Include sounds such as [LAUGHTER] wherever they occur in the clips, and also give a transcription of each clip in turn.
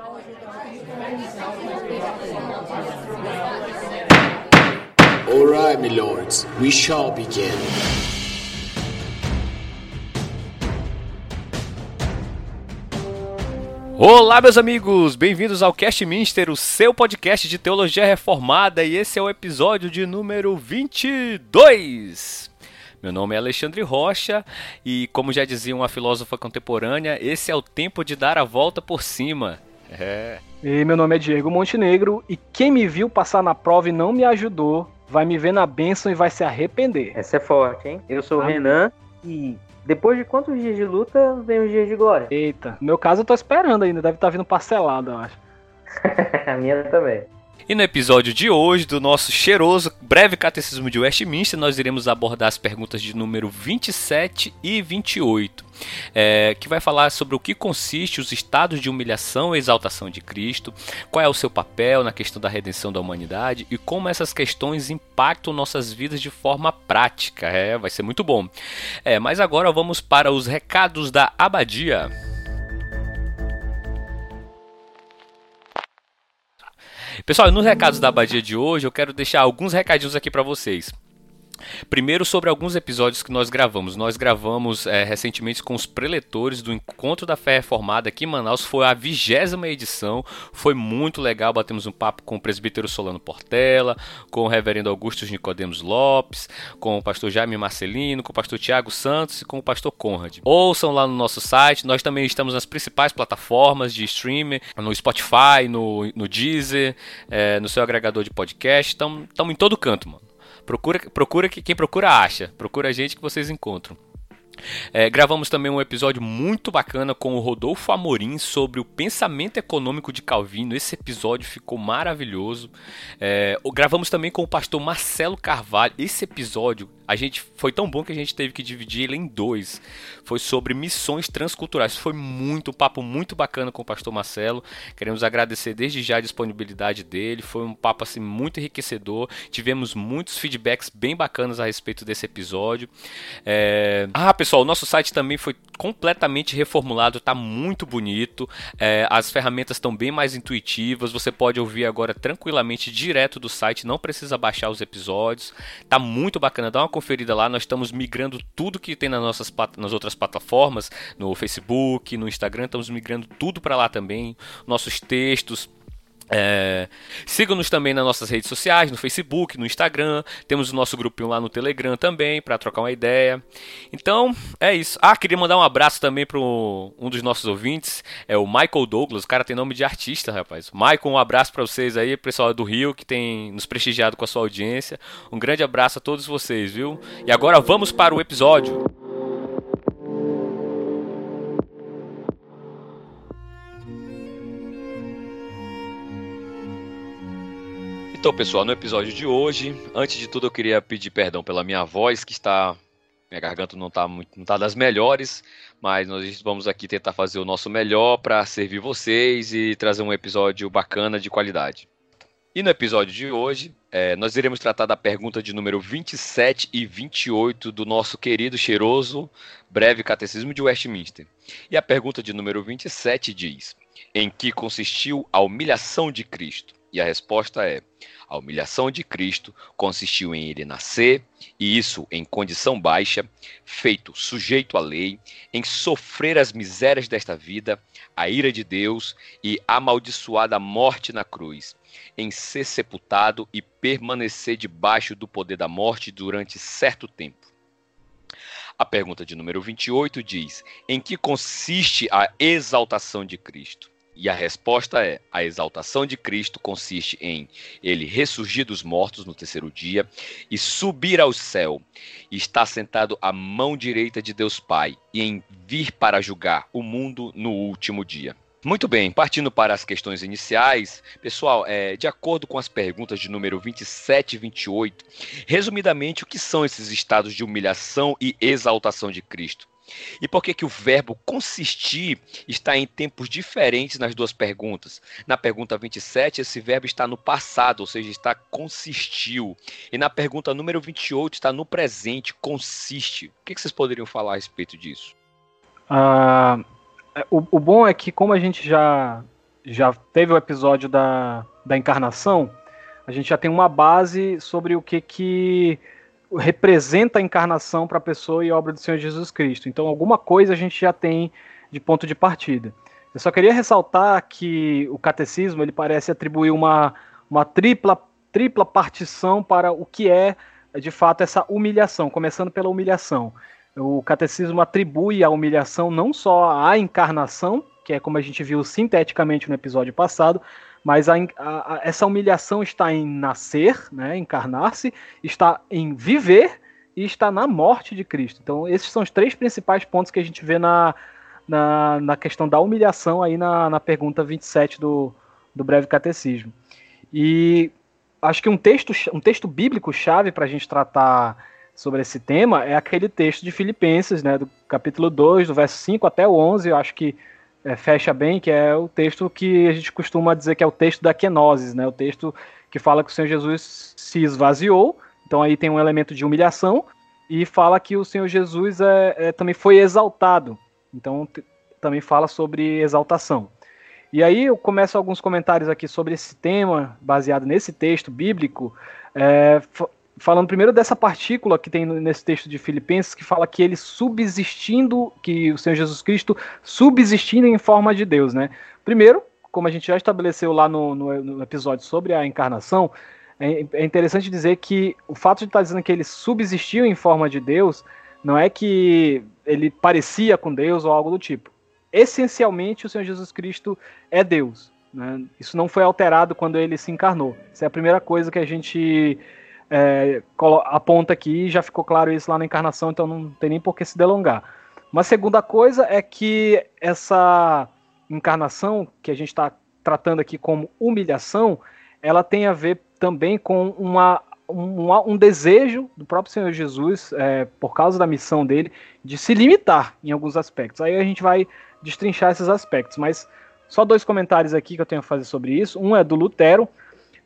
All right, my lords, we shall begin. Olá, meus amigos! Bem-vindos ao Cast Minster, o seu podcast de teologia reformada, e esse é o episódio de número 22. Meu nome é Alexandre Rocha e, como já dizia uma filósofa contemporânea, esse é o tempo de dar a volta por cima. É. E meu nome é Diego Montenegro e quem me viu passar na prova e não me ajudou vai me ver na bênção e vai se arrepender. Essa é forte, hein? Eu sou o Renan e depois de quantos dias de luta vem os dias de glória? Eita, no meu caso eu tô esperando ainda, deve estar tá vindo parcelado, eu acho. [LAUGHS] a minha também. E no episódio de hoje, do nosso cheiroso breve catecismo de Westminster, nós iremos abordar as perguntas de número 27 e 28, é, que vai falar sobre o que consiste os estados de humilhação e exaltação de Cristo, qual é o seu papel na questão da redenção da humanidade e como essas questões impactam nossas vidas de forma prática. É, vai ser muito bom. É, mas agora vamos para os recados da abadia. Pessoal, nos recados da abadia de hoje, eu quero deixar alguns recadinhos aqui para vocês. Primeiro, sobre alguns episódios que nós gravamos. Nós gravamos é, recentemente com os preletores do Encontro da Fé Reformada aqui em Manaus. Foi a vigésima edição. Foi muito legal. Batemos um papo com o presbítero Solano Portela, com o reverendo Augusto Nicodemos Lopes, com o pastor Jaime Marcelino, com o pastor Tiago Santos e com o pastor Conrad. Ouçam lá no nosso site. Nós também estamos nas principais plataformas de streaming, no Spotify, no, no Deezer, é, no seu agregador de podcast. Estamos em todo canto, mano. Procura, procura que quem procura acha. Procura a gente que vocês encontram. É, gravamos também um episódio muito bacana com o Rodolfo Amorim sobre o pensamento econômico de Calvino. Esse episódio ficou maravilhoso. É, gravamos também com o pastor Marcelo Carvalho. Esse episódio a gente foi tão bom que a gente teve que dividir ele em dois. Foi sobre missões transculturais. Foi muito um papo muito bacana com o pastor Marcelo. Queremos agradecer desde já a disponibilidade dele. Foi um papo assim muito enriquecedor. Tivemos muitos feedbacks bem bacanas a respeito desse episódio. É... Ah, pessoal, o nosso site também foi completamente reformulado, está muito bonito. É, as ferramentas estão bem mais intuitivas. Você pode ouvir agora tranquilamente direto do site, não precisa baixar os episódios. Tá muito bacana. Dá uma conferida lá, nós estamos migrando tudo que tem nas nossas nas outras plataformas, no Facebook, no Instagram, estamos migrando tudo para lá também, nossos textos, é, Sigam-nos também nas nossas redes sociais, no Facebook, no Instagram. Temos o nosso grupinho lá no Telegram também, para trocar uma ideia. Então, é isso. Ah, queria mandar um abraço também para um dos nossos ouvintes, é o Michael Douglas. O cara tem nome de artista, rapaz. Michael, um abraço para vocês aí, pessoal do Rio, que tem nos prestigiado com a sua audiência. Um grande abraço a todos vocês, viu? E agora vamos para o episódio. Então, pessoal, no episódio de hoje, antes de tudo, eu queria pedir perdão pela minha voz, que está. Minha garganta não está não tá das melhores, mas nós vamos aqui tentar fazer o nosso melhor para servir vocês e trazer um episódio bacana de qualidade. E no episódio de hoje, é, nós iremos tratar da pergunta de número 27 e 28 do nosso querido, cheiroso, breve catecismo de Westminster. E a pergunta de número 27 diz: Em que consistiu a humilhação de Cristo? E a resposta é: a humilhação de Cristo consistiu em ele nascer, e isso em condição baixa, feito sujeito à lei, em sofrer as misérias desta vida, a ira de Deus e amaldiçoada morte na cruz, em ser sepultado e permanecer debaixo do poder da morte durante certo tempo. A pergunta de número 28 diz: Em que consiste a exaltação de Cristo? E a resposta é: a exaltação de Cristo consiste em ele ressurgir dos mortos no terceiro dia e subir ao céu, e estar sentado à mão direita de Deus Pai, e em vir para julgar o mundo no último dia. Muito bem, partindo para as questões iniciais, pessoal, é, de acordo com as perguntas de número 27 e 28, resumidamente, o que são esses estados de humilhação e exaltação de Cristo? E por que, que o verbo consistir está em tempos diferentes nas duas perguntas? Na pergunta 27, esse verbo está no passado, ou seja, está consistiu. E na pergunta número 28, está no presente, consiste. O que, que vocês poderiam falar a respeito disso? Uh, o, o bom é que, como a gente já já teve o episódio da, da encarnação, a gente já tem uma base sobre o que, que representa a encarnação para a pessoa e obra do Senhor Jesus Cristo. Então, alguma coisa a gente já tem de ponto de partida. Eu só queria ressaltar que o catecismo ele parece atribuir uma, uma tripla, tripla partição para o que é, de fato, essa humilhação, começando pela humilhação. O catecismo atribui a humilhação não só à encarnação, que é como a gente viu sinteticamente no episódio passado, mas a, a, essa humilhação está em nascer, né, encarnar-se, está em viver e está na morte de Cristo. Então, esses são os três principais pontos que a gente vê na, na, na questão da humilhação aí na, na pergunta 27 do, do breve catecismo. E acho que um texto, um texto bíblico chave para a gente tratar sobre esse tema é aquele texto de Filipenses, né, do capítulo 2, do verso 5 até o 11, eu acho que é, fecha bem, que é o texto que a gente costuma dizer que é o texto da kenosis, né? O texto que fala que o Senhor Jesus se esvaziou, então aí tem um elemento de humilhação, e fala que o Senhor Jesus é, é também foi exaltado, então também fala sobre exaltação. E aí eu começo alguns comentários aqui sobre esse tema, baseado nesse texto bíblico, é, falando primeiro dessa partícula que tem nesse texto de Filipenses, que fala que ele subsistindo, que o Senhor Jesus Cristo subsistindo em forma de Deus, né? Primeiro, como a gente já estabeleceu lá no, no, no episódio sobre a encarnação, é, é, interessante dizer que o fato de estar dizendo que ele subsistiu em forma de Deus, não é que ele parecia com Deus ou algo do tipo. Essencialmente, o Senhor Jesus Cristo é Deus. Né? Isso não foi alterado quando ele se encarnou. Essa é a primeira coisa que a gente é, aponta aqui, já ficou claro isso lá na encarnação, então não tem nem por que se delongar. Uma segunda coisa é que essa encarnação, que a gente está tratando aqui como humilhação, ela tem a ver também com uma, um, um desejo do próprio Senhor Jesus, é, por causa da missão dele, de se limitar em alguns aspectos. Aí a gente vai destrinchar esses aspectos, mas só dois comentários aqui que eu tenho a fazer sobre isso. Um é do Lutero,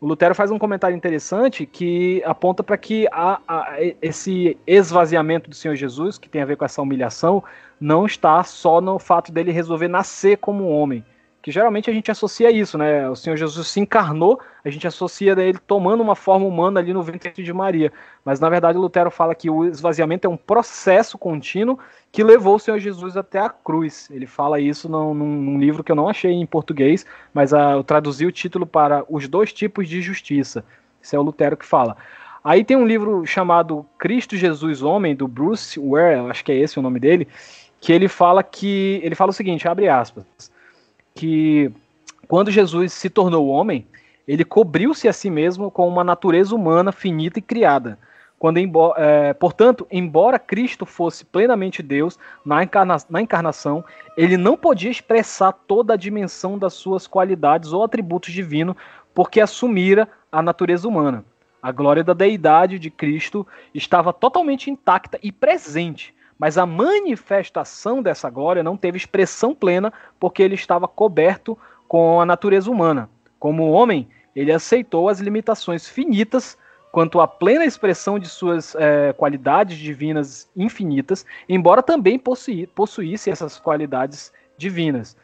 o Lutero faz um comentário interessante que aponta para que a, a, esse esvaziamento do Senhor Jesus, que tem a ver com essa humilhação, não está só no fato dele resolver nascer como homem, que geralmente a gente associa isso, né? O Senhor Jesus se encarnou, a gente associa ele tomando uma forma humana ali no ventre de Maria. Mas na verdade Lutero fala que o esvaziamento é um processo contínuo que levou o Senhor Jesus até a cruz. Ele fala isso num, num livro que eu não achei em português, mas uh, eu traduzi o título para Os Dois Tipos de Justiça. Esse é o Lutero que fala. Aí tem um livro chamado Cristo Jesus Homem, do Bruce Ware, acho que é esse o nome dele, que ele fala que. Ele fala o seguinte, abre aspas que quando Jesus se tornou homem, ele cobriu-se a si mesmo com uma natureza humana finita e criada. Quando, é, portanto, embora Cristo fosse plenamente Deus na, encarna na encarnação, ele não podia expressar toda a dimensão das suas qualidades ou atributos divinos, porque assumira a natureza humana. A glória da deidade de Cristo estava totalmente intacta e presente, mas a manifestação dessa glória não teve expressão plena porque ele estava coberto com a natureza humana. Como homem, ele aceitou as limitações finitas quanto à plena expressão de suas é, qualidades divinas infinitas, embora também possuísse essas qualidades divinas.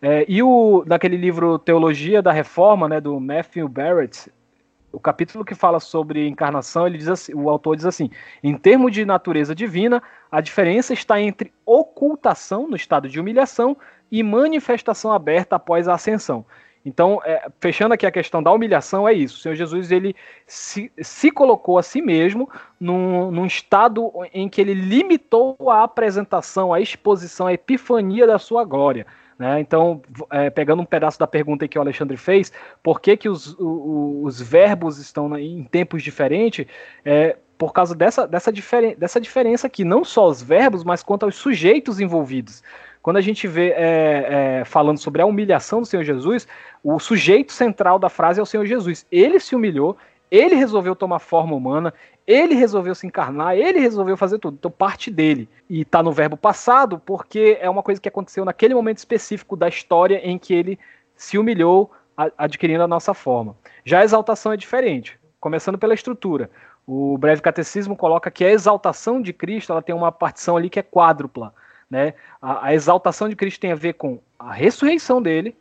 É, e o, naquele livro Teologia da Reforma, né, do Matthew Barrett, o capítulo que fala sobre encarnação, ele diz assim, o autor diz assim: em termos de natureza divina, a diferença está entre ocultação no estado de humilhação e manifestação aberta após a ascensão. Então, é, fechando aqui a questão da humilhação, é isso. O Senhor Jesus ele se, se colocou a si mesmo num, num estado em que ele limitou a apresentação, a exposição, a epifania da sua glória. Né? Então, é, pegando um pedaço da pergunta que o Alexandre fez, por que, que os, os, os verbos estão em tempos diferentes? É, por causa dessa, dessa, diferen dessa diferença aqui, não só os verbos, mas quanto aos sujeitos envolvidos. Quando a gente vê é, é, falando sobre a humilhação do Senhor Jesus, o sujeito central da frase é o Senhor Jesus. Ele se humilhou, ele resolveu tomar forma humana, ele resolveu se encarnar, ele resolveu fazer tudo. Então, parte dele. E está no verbo passado, porque é uma coisa que aconteceu naquele momento específico da história em que ele se humilhou, adquirindo a nossa forma. Já a exaltação é diferente, começando pela estrutura. O breve catecismo coloca que a exaltação de Cristo ela tem uma partição ali que é quádrupla. Né? A, a exaltação de Cristo tem a ver com a ressurreição dele,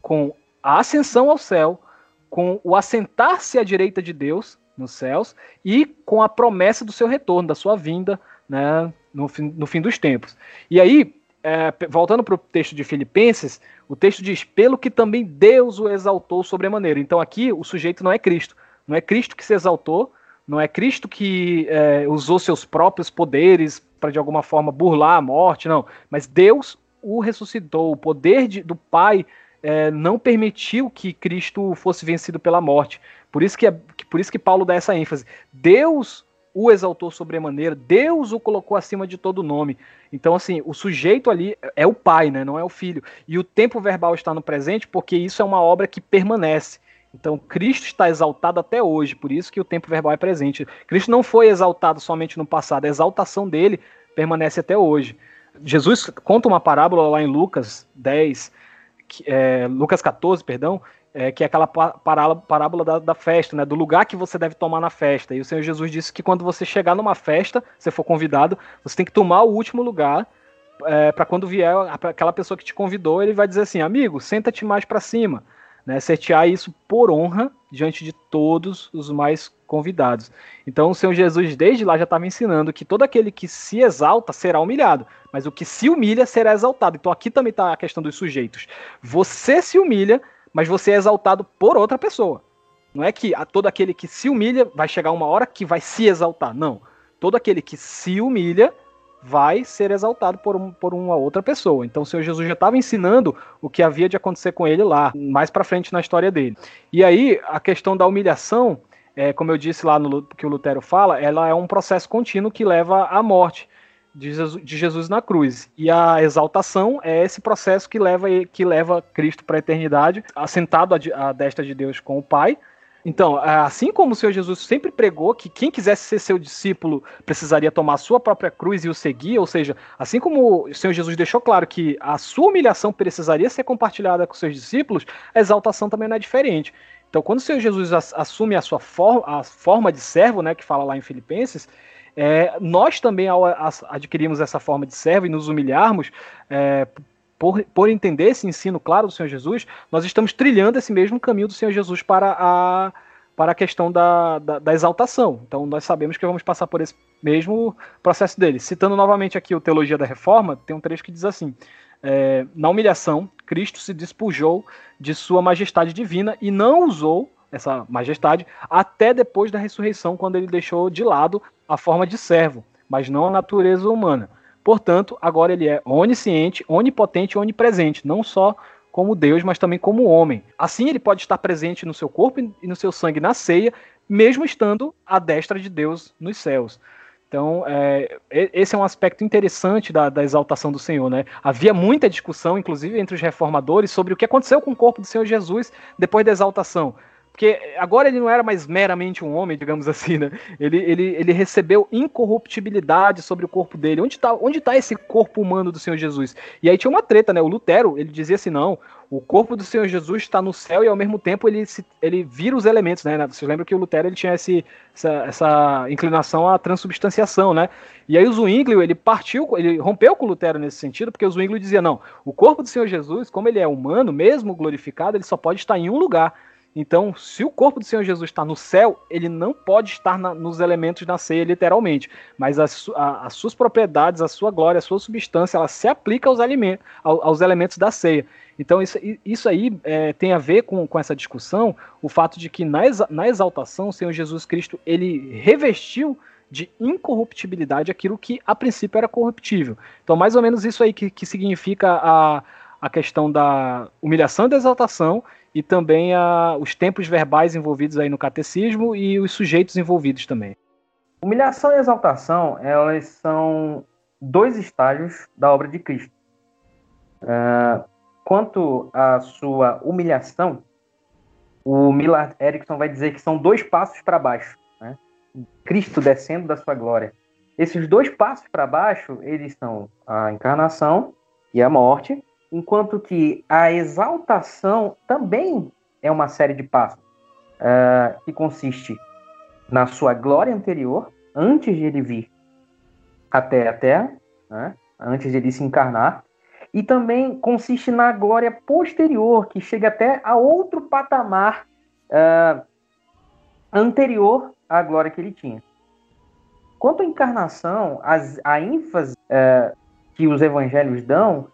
com a ascensão ao céu, com o assentar-se à direita de Deus nos céus e com a promessa do seu retorno, da sua vinda né, no, fim, no fim dos tempos. E aí, é, voltando para o texto de Filipenses, o texto diz: pelo que também Deus o exaltou sobremaneira. Então aqui o sujeito não é Cristo. Não é Cristo que se exaltou, não é Cristo que é, usou seus próprios poderes para de alguma forma burlar a morte, não. Mas Deus o ressuscitou. O poder de, do Pai é, não permitiu que Cristo fosse vencido pela morte. Por isso que, é, por isso que Paulo dá essa ênfase. Deus o exaltou sobremaneira, Deus o colocou acima de todo nome. Então, assim, o sujeito ali é o pai, né? Não é o filho. E o tempo verbal está no presente porque isso é uma obra que permanece. Então, Cristo está exaltado até hoje, por isso que o tempo verbal é presente. Cristo não foi exaltado somente no passado, a exaltação dele permanece até hoje. Jesus conta uma parábola lá em Lucas 10, é, Lucas 14, perdão, é, que é aquela parábola da, da, festa, né, do lugar que você deve tomar na festa. E o Senhor Jesus disse que quando você chegar numa festa, você for convidado, você tem que tomar o último lugar é, para quando vier aquela pessoa que te convidou, ele vai dizer assim, amigo, senta-te mais para cima né, setear isso por honra diante de todos os mais convidados. Então o Senhor Jesus desde lá já estava ensinando que todo aquele que se exalta será humilhado, mas o que se humilha será exaltado. Então aqui também está a questão dos sujeitos. Você se humilha, mas você é exaltado por outra pessoa. Não é que todo aquele que se humilha vai chegar uma hora que vai se exaltar. Não. Todo aquele que se humilha vai ser exaltado por, um, por uma outra pessoa. Então o Senhor Jesus já estava ensinando o que havia de acontecer com ele lá, mais para frente na história dele. E aí a questão da humilhação, é, como eu disse lá no que o Lutero fala, ela é um processo contínuo que leva à morte de Jesus, de Jesus na cruz. E a exaltação é esse processo que leva, que leva Cristo para a eternidade, assentado à, destra de Deus com o Pai, então, assim como o Senhor Jesus sempre pregou que quem quisesse ser seu discípulo precisaria tomar sua própria cruz e o seguir, ou seja, assim como o Senhor Jesus deixou claro que a sua humilhação precisaria ser compartilhada com seus discípulos, a exaltação também não é diferente. Então, quando o Senhor Jesus assume a sua forma, a forma de servo, né, que fala lá em Filipenses, é, nós também, ao adquirirmos essa forma de servo e nos humilharmos, é, por, por entender esse ensino claro do Senhor Jesus, nós estamos trilhando esse mesmo caminho do Senhor Jesus para a, para a questão da, da, da, exaltação. Então nós sabemos que vamos passar por esse mesmo processo dele. Citando novamente aqui o Teologia da Reforma, tem um trecho que diz assim: é, Na humilhação, Cristo se despojou de sua majestade divina e não usou essa majestade até depois da ressurreição, quando ele deixou de lado a forma de servo, mas não a natureza humana. Portanto, agora ele é onisciente, onipotente e onipresente, não só como Deus, mas também como homem. Assim, ele pode estar presente no seu corpo e no seu sangue na ceia, mesmo estando à destra de Deus nos céus. Então, é, esse é um aspecto interessante da, da, exaltação do Senhor. Né? Havia muita discussão, inclusive entre os reformadores, sobre o que aconteceu com o corpo do Senhor Jesus depois da exaltação. Porque agora ele não era mais meramente um homem, digamos assim, né? Ele, ele, ele recebeu incorruptibilidade sobre o corpo dele. Onde está onde tá esse corpo humano do Senhor Jesus? E aí tinha uma treta, né? O Lutero, ele dizia assim, não, o corpo do Senhor Jesus está no céu e ao mesmo tempo ele, se, ele vira os elementos, né? Vocês lembram que o Lutero ele tinha esse, essa, essa inclinação à transubstanciação, né? E aí o Zwinglio, ele partiu, ele rompeu com o Lutero nesse sentido, porque o Zwinglio dizia, não, o corpo do Senhor Jesus, como ele é humano, mesmo glorificado, ele só pode estar em um lugar então, se o corpo do Senhor Jesus está no céu, ele não pode estar na, nos elementos da ceia, literalmente. Mas as, a, as, suas propriedades, a sua glória, a sua substância, ela se aplica aos, alimentos, aos elementos da ceia. Então, isso, isso aí é, tem a ver com, com essa discussão, o fato de que na, na exaltação, o Senhor Jesus Cristo, ele revestiu de incorruptibilidade aquilo que a princípio era corruptível. Então, mais ou menos isso aí que, que significa a, a questão da humilhação e da exaltação e também a, os tempos verbais envolvidos aí no catecismo e os sujeitos envolvidos também. Humilhação e exaltação, elas são dois estágios da obra de Cristo. Uh, quanto à sua humilhação, o Millard Erickson vai dizer que são dois passos para baixo. Né? Cristo descendo da sua glória. Esses dois passos para baixo, eles são a encarnação e a morte, enquanto que a exaltação também é uma série de passos uh, que consiste na sua glória anterior, antes de ele vir até a Terra, né? antes de ele se encarnar, e também consiste na glória posterior, que chega até a outro patamar uh, anterior à glória que ele tinha. Quanto à encarnação, as, a ênfase uh, que os evangelhos dão,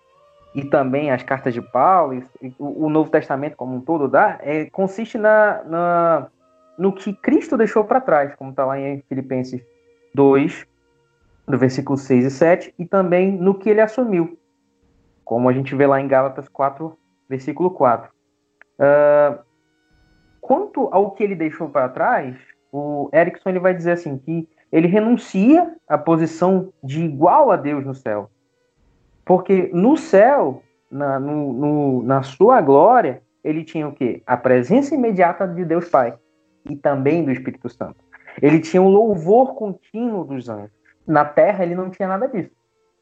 e também as cartas de Paulo, e, o, o, Novo Testamento como um todo dá, é, consiste na, na, no que Cristo deixou para trás, como está lá em Filipenses 2, do versículo 6 e 7, e também no que ele assumiu como a gente vê lá em Gálatas 4, versículo 4. Uh, ah, quanto ao que ele deixou para trás, o Erickson ele vai dizer assim que ele renuncia à posição de igual a Deus no céu. Porque no céu, na, no, no, na sua glória, ele tinha o quê? A presença imediata de Deus Pai e também do Espírito Santo. Ele tinha o louvor contínuo dos anjos. Na terra, ele não tinha nada disso.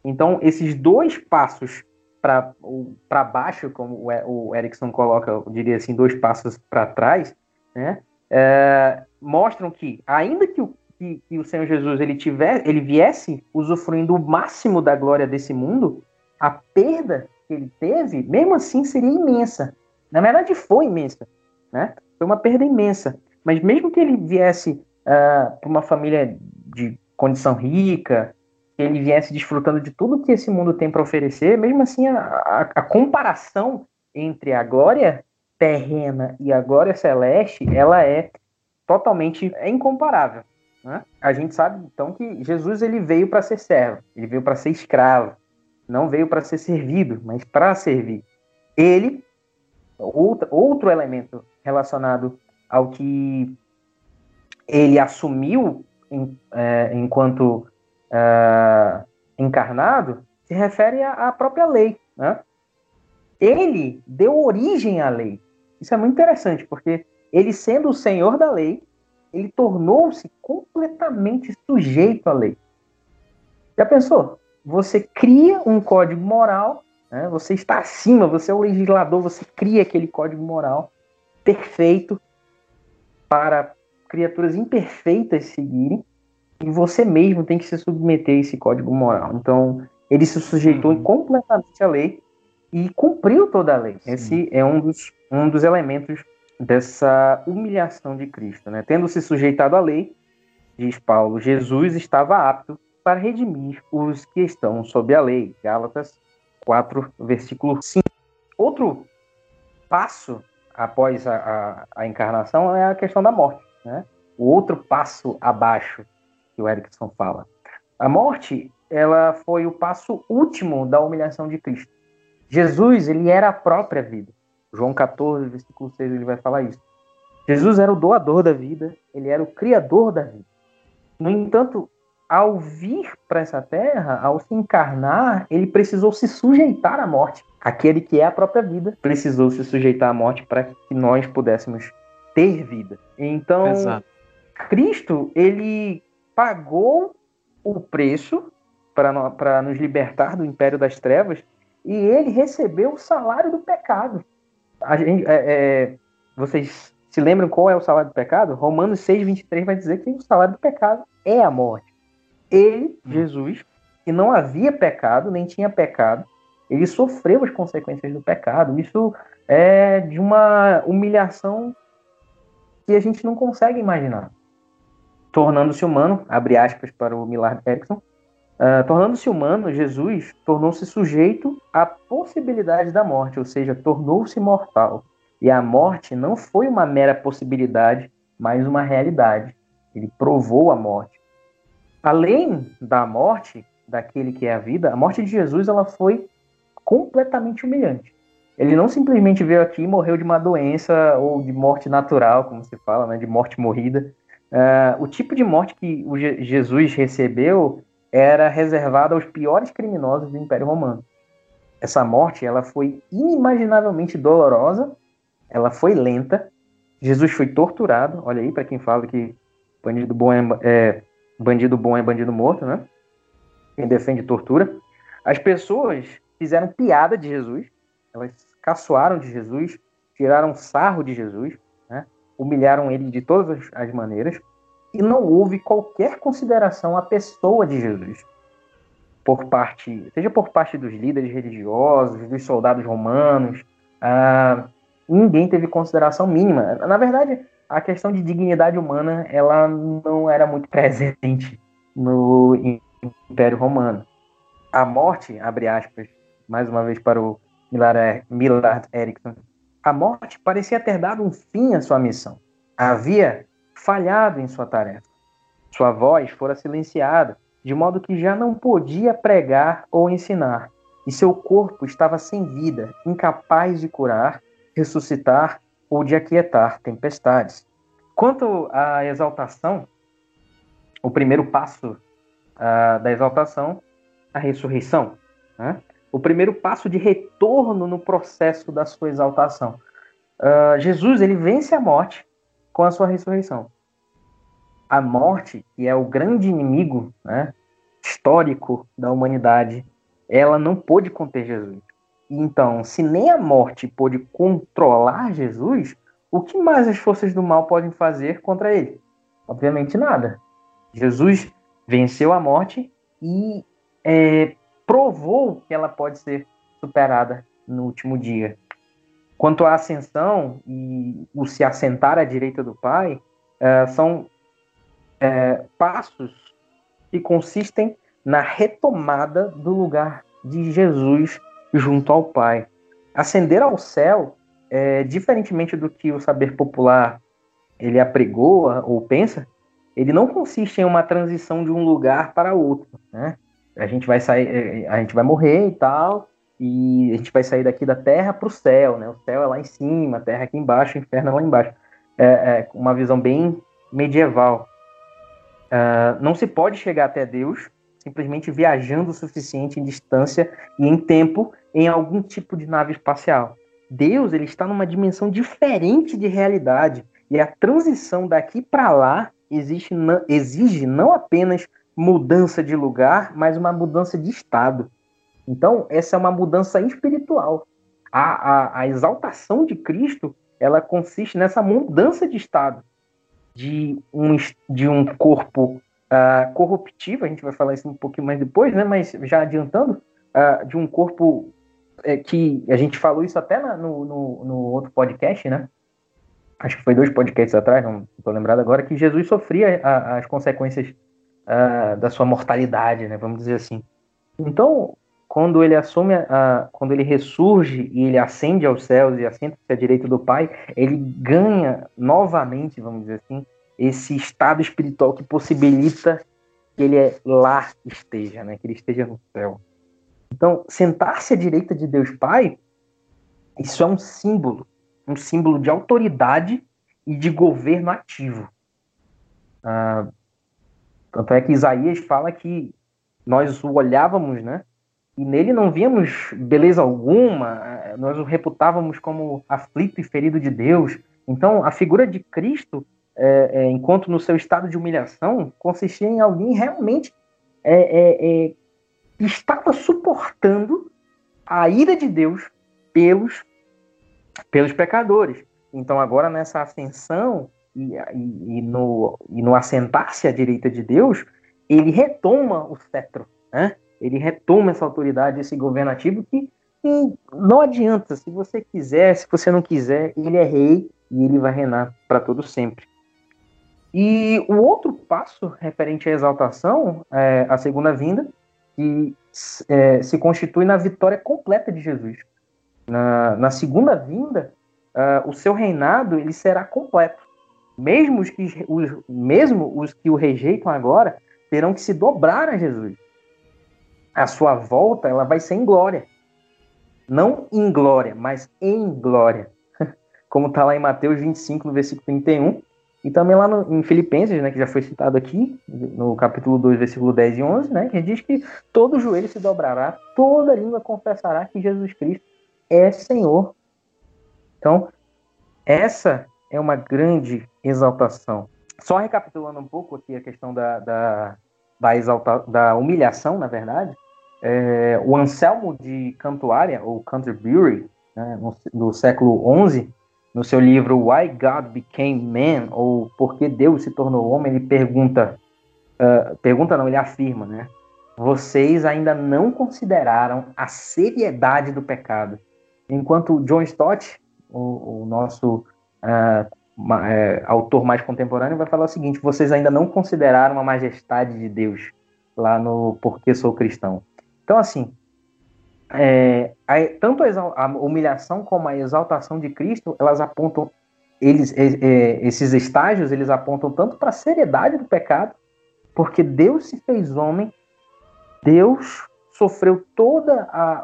Então, esses dois passos para baixo, como o Erickson coloca, eu diria assim, dois passos para trás, né? É, mostram que, ainda que o, que, que, o Senhor Jesus ele tiver, ele viesse usufruindo o máximo da glória desse mundo, a perda que ele teve, mesmo assim, seria imensa. Na verdade, foi imensa, né? Foi uma perda imensa. Mas mesmo que ele viesse uh, para uma família de condição rica, que ele viesse desfrutando de tudo que esse mundo tem para oferecer, mesmo assim a, a, a, comparação entre a glória terrena e a glória celeste, ela é totalmente é incomparável. Né? A gente sabe então que Jesus ele veio para ser servo, ele veio para ser escravo, não veio para ser servido, mas para servir. Ele, outro, outro elemento relacionado ao que ele assumiu em, é, enquanto uh, encarnado se refere à, à própria lei. Né? Ele deu origem à lei. Isso é muito interessante, porque ele, sendo o senhor da lei, ele tornou-se completamente sujeito à lei. Já pensou? Você cria um código moral, né? você está acima, você é o legislador, você cria aquele código moral perfeito para criaturas imperfeitas seguirem, e você mesmo tem que se submeter a esse código moral. Então, ele se sujeitou uhum. completamente à lei e cumpriu toda a lei. Sim. Esse é um dos, um dos elementos dessa humilhação de Cristo. Né? Tendo se sujeitado à lei, diz Paulo, Jesus estava apto para redimir os que estão sob a lei. Gálatas 4, versículo 5. Outro passo após a, a, a encarnação é a questão da morte. Né? O outro passo abaixo que o Erickson fala. A morte, ela foi o passo último da humilhação de Cristo. Jesus, ele era a própria vida. João 14, versículo 6, ele vai falar isso. Jesus era o doador da vida, ele era o criador da vida. No entanto, ao vir para essa terra, ao se encarnar, ele precisou se sujeitar à morte. Aquele que é a própria vida precisou se sujeitar à morte para que nós pudéssemos ter vida. Então, Exato. Cristo, ele pagou o preço para nos libertar do império das trevas e ele recebeu o salário do pecado. Gente, é, é, vocês se lembram qual é o salário do pecado? Romanos 6, 23 vai dizer que o salário do pecado é a morte. Ele, hum. Jesus, que não havia pecado, nem tinha pecado, ele sofreu as consequências do pecado. Isso é de uma humilhação que a gente não consegue imaginar tornando-se humano, abre aspas para o Millard Erickson, uh, tornando-se humano, Jesus tornou-se sujeito à possibilidade da morte, ou seja, tornou-se mortal. E a morte não foi uma mera possibilidade, mas uma realidade. Ele provou a morte. Além da morte daquele que é a vida, a morte de Jesus ela foi completamente humilhante. Ele não simplesmente veio aqui e morreu de uma doença ou de morte natural, como se fala, né, de morte morrida. Uh, o tipo de morte que o Je Jesus recebeu era reservado aos piores criminosos do Império Romano. Essa morte ela foi inimaginavelmente dolorosa, ela foi lenta. Jesus foi torturado. Olha aí para quem fala que bandido bom é, é, bandido bom é bandido morto, né? Quem defende tortura. As pessoas fizeram piada de Jesus, elas caçoaram de Jesus, tiraram sarro de Jesus humilharam ele de todas as maneiras e não houve qualquer consideração à pessoa de Jesus. por parte, seja por parte dos líderes religiosos, dos soldados romanos, uh, ninguém teve consideração mínima. Na verdade, a questão de dignidade humana ela não era muito [LAUGHS] presente no Império Romano. A morte, abre aspas, mais uma vez para o Millard Erickson, a morte parecia ter dado um fim à sua missão. Havia falhado em sua tarefa. Sua voz fora silenciada, de modo que já não podia pregar ou ensinar, e seu corpo estava sem vida, incapaz de curar, ressuscitar ou de aquietar tempestades. Quanto à exaltação, o primeiro passo uh, da exaltação, a ressurreição. Né? O primeiro passo de retorno no processo da sua exaltação. Uh, Jesus ele vence a morte com a sua ressurreição. A morte, que é o grande inimigo né, histórico da humanidade, ela não pôde conter Jesus. Então, se nem a morte pôde controlar Jesus, o que mais as forças do mal podem fazer contra ele? Obviamente nada. Jesus venceu a morte e é, provou que ela pode ser superada no último dia. Quanto à ascensão e o se assentar à direita do Pai, é, são é, passos que consistem na retomada do lugar de Jesus junto ao Pai. Ascender ao céu, é, diferentemente do que o saber popular ele apregoa ou pensa, ele não consiste em uma transição de um lugar para outro, né? A gente vai sair, é, a gente vai morrer e tal, e a gente vai sair daqui da Terra para o céu, né? O céu é lá em cima, a Terra é aqui embaixo, o inferno é lá embaixo. É, é uma visão bem medieval. Uh, não se pode chegar até Deus simplesmente viajando o suficiente em distância e em tempo em algum tipo de nave espacial. Deus ele está numa dimensão diferente de realidade e a transição daqui para lá exige não, exige não apenas mudança de lugar, mas uma mudança de estado. Então, essa é uma mudança espiritual. A, a, a exaltação de Cristo ela consiste nessa mudança de estado de um, de um corpo uh, corruptivo, a gente vai falar isso um pouquinho mais depois, né? Mas já adiantando, uh, de um corpo é, que a gente falou isso até na, no, no, no, outro podcast, né? Acho que foi dois podcasts atrás, não estou lembrado agora, que Jesus sofria a, as consequências uh, da sua mortalidade, né? Vamos dizer assim. Então, quando ele assume, a, quando ele ressurge e ele ascende aos céus e assenta-se à direita do Pai, ele ganha novamente, vamos dizer assim, esse estado espiritual que possibilita que ele é lá esteja, né? que ele esteja no céu. Então, sentar-se à direita de Deus Pai, isso é um símbolo, um símbolo de autoridade e de governo ativo. Ah, tanto é que Isaías fala que nós o olhávamos, né? E nele não víamos beleza alguma, nós o reputávamos como aflito e ferido de Deus. Então, a figura de Cristo é, é, enquanto no seu estado de humilhação, consistia em alguém realmente é, é, é, estava suportando a ira de Deus pelos, pelos pecadores. Então, agora nessa ascensão e, e, e no, e no assentar-se à direita de Deus, ele retoma o cetro, né? ele retoma essa autoridade, esse governativo que, que não adianta, se você quiser, se você não quiser, ele é rei e ele vai reinar para todo sempre. E o outro passo referente à exaltação, é a segunda vinda, que é, se constitui na vitória completa de Jesus. Na, na segunda vinda, uh, o seu reinado ele será completo. Mesmo os, que, os, mesmo os que o rejeitam agora terão que se dobrar a Jesus. A sua volta ela vai ser em glória. Não em glória, mas em glória. [LAUGHS] Como está lá em Mateus 25, no versículo 31, e também lá no, em Filipenses, né, que já foi citado aqui, no capítulo 2, versículo 10 e 11, né, que diz que todo joelho se dobrará, toda língua confessará que Jesus Cristo é Senhor. Então, essa é uma grande exaltação. Só recapitulando um pouco aqui a questão da, da, da, exalta, da humilhação, na verdade, é, o Anselmo de Cantuária, ou Canterbury, né, no, no século XI, no seu livro Why God Became Man, ou Por que Deus se tornou homem, ele pergunta, uh, pergunta não, ele afirma, né? vocês ainda não consideraram a seriedade do pecado. Enquanto John Stott, o, o nosso uh, é, autor mais contemporâneo, vai falar o seguinte: vocês ainda não consideraram a majestade de Deus lá no Porque Sou Cristão. Então, assim, é, a, tanto a, a, humilhação como a exaltação de Cristo, elas apontam, eles, é, esses estágios, eles apontam tanto para a seriedade do pecado, porque Deus se fez homem, Deus sofreu todo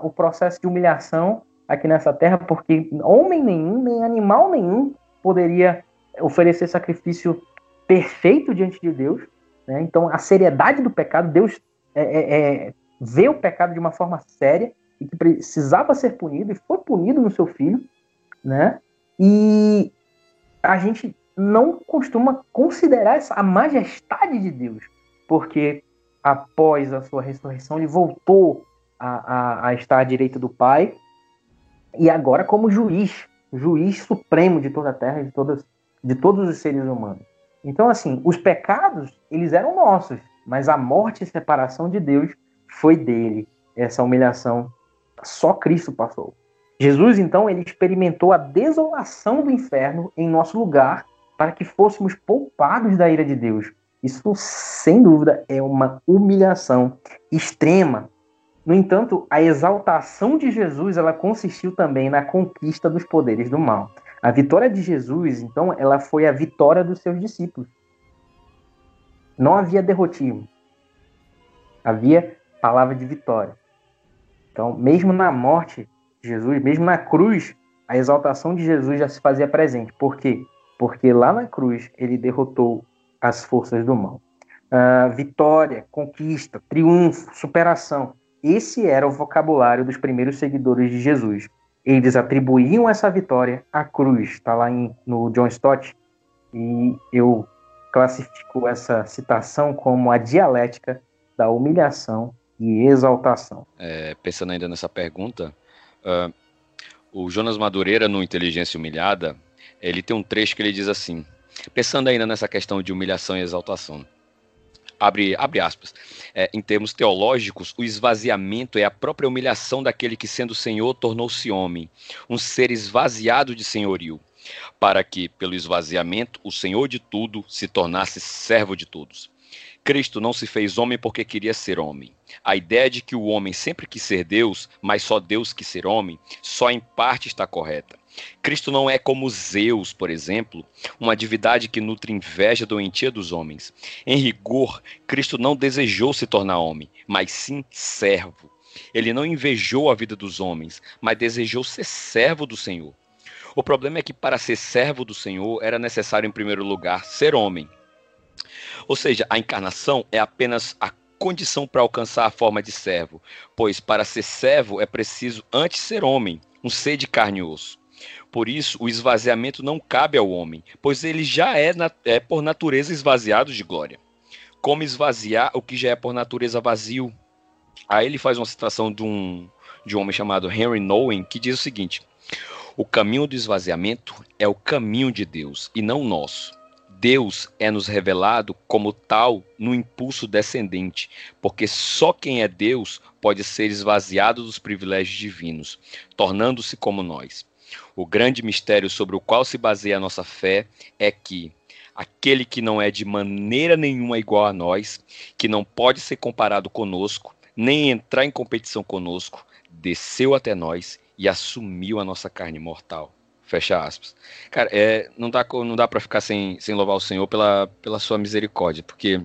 o processo de humilhação aqui nessa terra, porque homem nenhum, nem animal nenhum poderia oferecer sacrifício perfeito diante de Deus. Né? Então, a seriedade do pecado, Deus é, é, é, vê o pecado de uma forma séria e que precisava ser punido e foi punido no seu filho, né? E a gente não costuma considerar essa, a majestade de Deus, porque após a sua ressurreição ele voltou a, a, a estar à direita do Pai e agora como juiz, juiz supremo de toda a terra de, todas, de todos os seres humanos. Então, assim, os pecados, eles eram nossos, mas a morte e separação de Deus foi dele. Essa humilhação só Cristo passou. Jesus, então, ele experimentou a desolação do inferno em nosso lugar para que fôssemos poupados da ira de Deus. Isso, sem dúvida, é uma humilhação extrema. No entanto, a exaltação de Jesus, ela consistiu também na conquista dos poderes do mal. A vitória de Jesus, então, ela foi a vitória dos seus discípulos. Não havia derrotismo. Havia palavra de vitória. Então, mesmo na morte de Jesus, mesmo na cruz, a exaltação de Jesus já se fazia presente. Por quê? Porque lá na cruz ele derrotou as forças do mal. Uh, vitória, conquista, triunfo, superação. Esse era o vocabulário dos primeiros seguidores de Jesus. Eles atribuíam essa vitória à cruz. Está lá em, no John Stott. E eu classifico essa citação como a dialética da humilhação e exaltação. É, pensando ainda nessa pergunta, uh, o Jonas Madureira, no Inteligência Humilhada, ele tem um trecho que ele diz assim, pensando ainda nessa questão de humilhação e exaltação, abre, abre aspas, é, em termos teológicos, o esvaziamento é a própria humilhação daquele que, sendo Senhor, tornou-se homem, um ser esvaziado de senhorio, para que, pelo esvaziamento, o Senhor de tudo se tornasse servo de todos. Cristo não se fez homem porque queria ser homem. A ideia de que o homem sempre quis ser Deus, mas só Deus quis ser homem, só em parte está correta. Cristo não é como Zeus, por exemplo, uma divindade que nutre inveja doentia dos homens. Em rigor, Cristo não desejou se tornar homem, mas sim servo. Ele não invejou a vida dos homens, mas desejou ser servo do Senhor. O problema é que para ser servo do Senhor era necessário, em primeiro lugar, ser homem. Ou seja, a encarnação é apenas a condição para alcançar a forma de servo, pois para ser servo é preciso antes ser homem, um ser de carne e osso. Por isso, o esvaziamento não cabe ao homem, pois ele já é, é por natureza esvaziado de glória. Como esvaziar o que já é por natureza vazio? Aí ele faz uma citação de um, de um homem chamado Henry Nowen, que diz o seguinte: O caminho do esvaziamento é o caminho de Deus e não nosso. Deus é nos revelado como tal no impulso descendente, porque só quem é Deus pode ser esvaziado dos privilégios divinos, tornando-se como nós. O grande mistério sobre o qual se baseia a nossa fé é que aquele que não é de maneira nenhuma igual a nós, que não pode ser comparado conosco, nem entrar em competição conosco, desceu até nós e assumiu a nossa carne mortal. Fecha aspas. Cara, é, não dá, não dá para ficar sem, sem louvar o Senhor pela, pela sua misericórdia, porque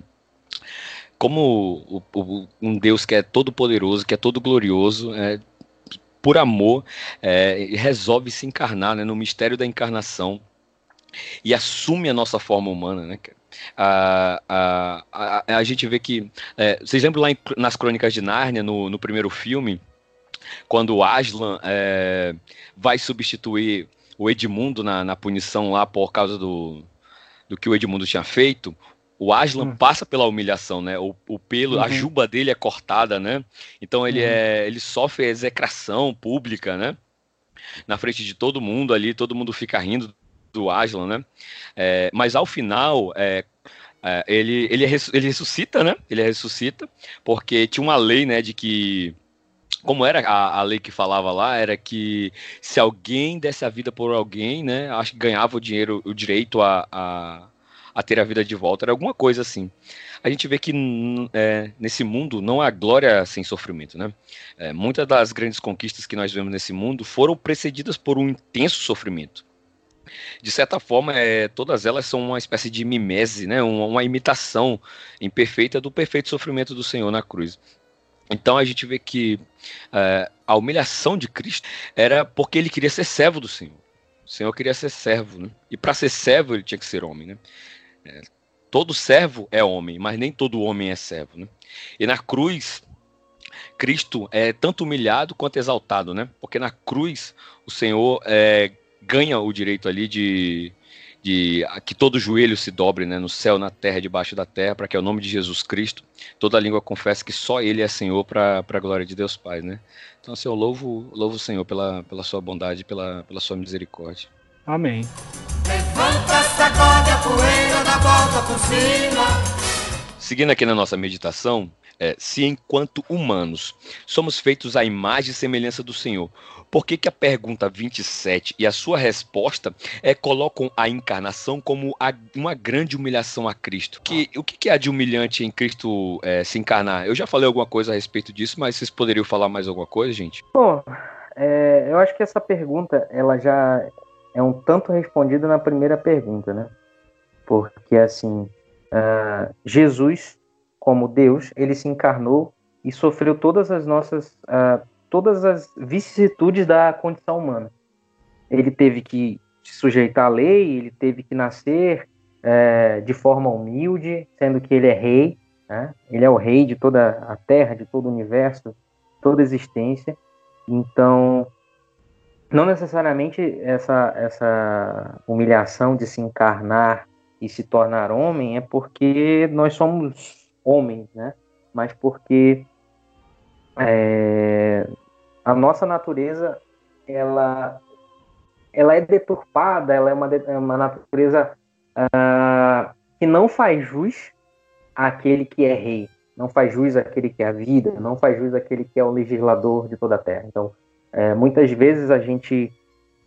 como o, o, um Deus que é todo poderoso, que é todo glorioso, é, por amor, é, resolve se encarnar né, no mistério da encarnação e assume a nossa forma humana, né, A, a, a, a, gente vê que. É, vocês lembram lá em, nas Crônicas de Nárnia, no, no primeiro filme, quando o Aslan é, vai substituir o Edmundo na, na punição lá por causa do, do que o Edmundo tinha feito, o Aslan hum. passa pela humilhação, né? O, o pelo, uhum. a juba dele é cortada, né? Então ele uhum. é, ele sofre execração pública, né? Na frente de todo mundo ali, todo mundo fica rindo do Aslan, né? É, mas ao final, é, É, ele, ele, ele ressuscita, né? Ele ressuscita, porque tinha uma lei, né, de que como era a, a, lei que falava lá, era que se alguém desse a vida por alguém, né, acho que ganhava o dinheiro, o direito a, a, a ter a vida de volta, era alguma coisa assim. A gente vê que é, nesse mundo não há glória sem sofrimento, né? É, muitas das grandes conquistas que nós vemos nesse mundo foram precedidas por um intenso sofrimento. De certa forma, é, todas elas são uma espécie de mimese, né? uma, uma imitação imperfeita do perfeito sofrimento do Senhor na cruz. Então a gente vê que é, a humilhação de Cristo era porque ele queria ser servo do Senhor. O Senhor queria ser servo, né? E para ser servo ele tinha que ser homem, né? É, todo servo é homem, mas nem todo homem é servo, né? E na cruz Cristo é tanto humilhado quanto exaltado, né? Porque na cruz o Senhor é, ganha o direito ali de de que todo joelho se dobre né, no céu, na terra, debaixo da terra, para que é o nome de Jesus Cristo, toda língua confesse que só Ele é Senhor para a glória de Deus Pai. Né? Então, assim, eu louvo, louvo o Senhor pela, pela sua bondade, pela, pela sua misericórdia. Amém. Levanta, sacode a poeira da volta por cima. Seguindo aqui na nossa meditação, é, se enquanto humanos somos feitos à imagem e semelhança do Senhor, por que, que a pergunta 27 e a sua resposta é, colocam a encarnação como a, uma grande humilhação a Cristo? Que, o que, que há de humilhante em Cristo é, se encarnar? Eu já falei alguma coisa a respeito disso, mas vocês poderiam falar mais alguma coisa, gente? Bom, é, eu acho que essa pergunta ela já é um tanto respondida na primeira pergunta, né? Porque assim, uh, Jesus, como Deus, ele se encarnou e sofreu todas as nossas uh, todas as vicissitudes da condição humana. Ele teve que se sujeitar à lei, ele teve que nascer é, de forma humilde, sendo que ele é rei, né? ele é o rei de toda a terra, de todo o universo, toda a existência. Então, não necessariamente essa, essa humilhação de se encarnar e se tornar homem é porque nós somos homens, né? Mas porque é, a nossa natureza ela ela é deturpada, ela é uma, é uma natureza uh, que não faz jus àquele que é rei, não faz jus àquele que é a vida, não faz jus àquele que é o legislador de toda a terra. Então, é, muitas vezes a gente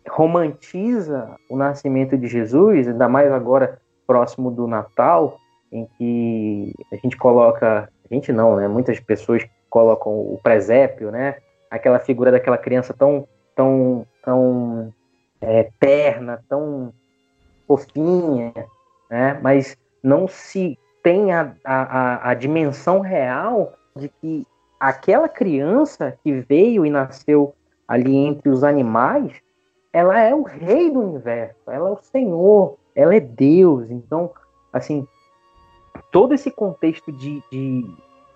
romantiza o nascimento de Jesus, ainda mais agora próximo do Natal, em que a gente coloca, a gente não, né? Muitas pessoas colocam o presépio, né? Aquela figura daquela criança tão, tão, tão é, terna, tão fofinha, né? Mas não se tem a, a, a dimensão real de que aquela criança que veio e nasceu ali entre os animais, ela é o rei do universo, ela é o Senhor, ela é Deus. Então, assim, todo esse contexto de, de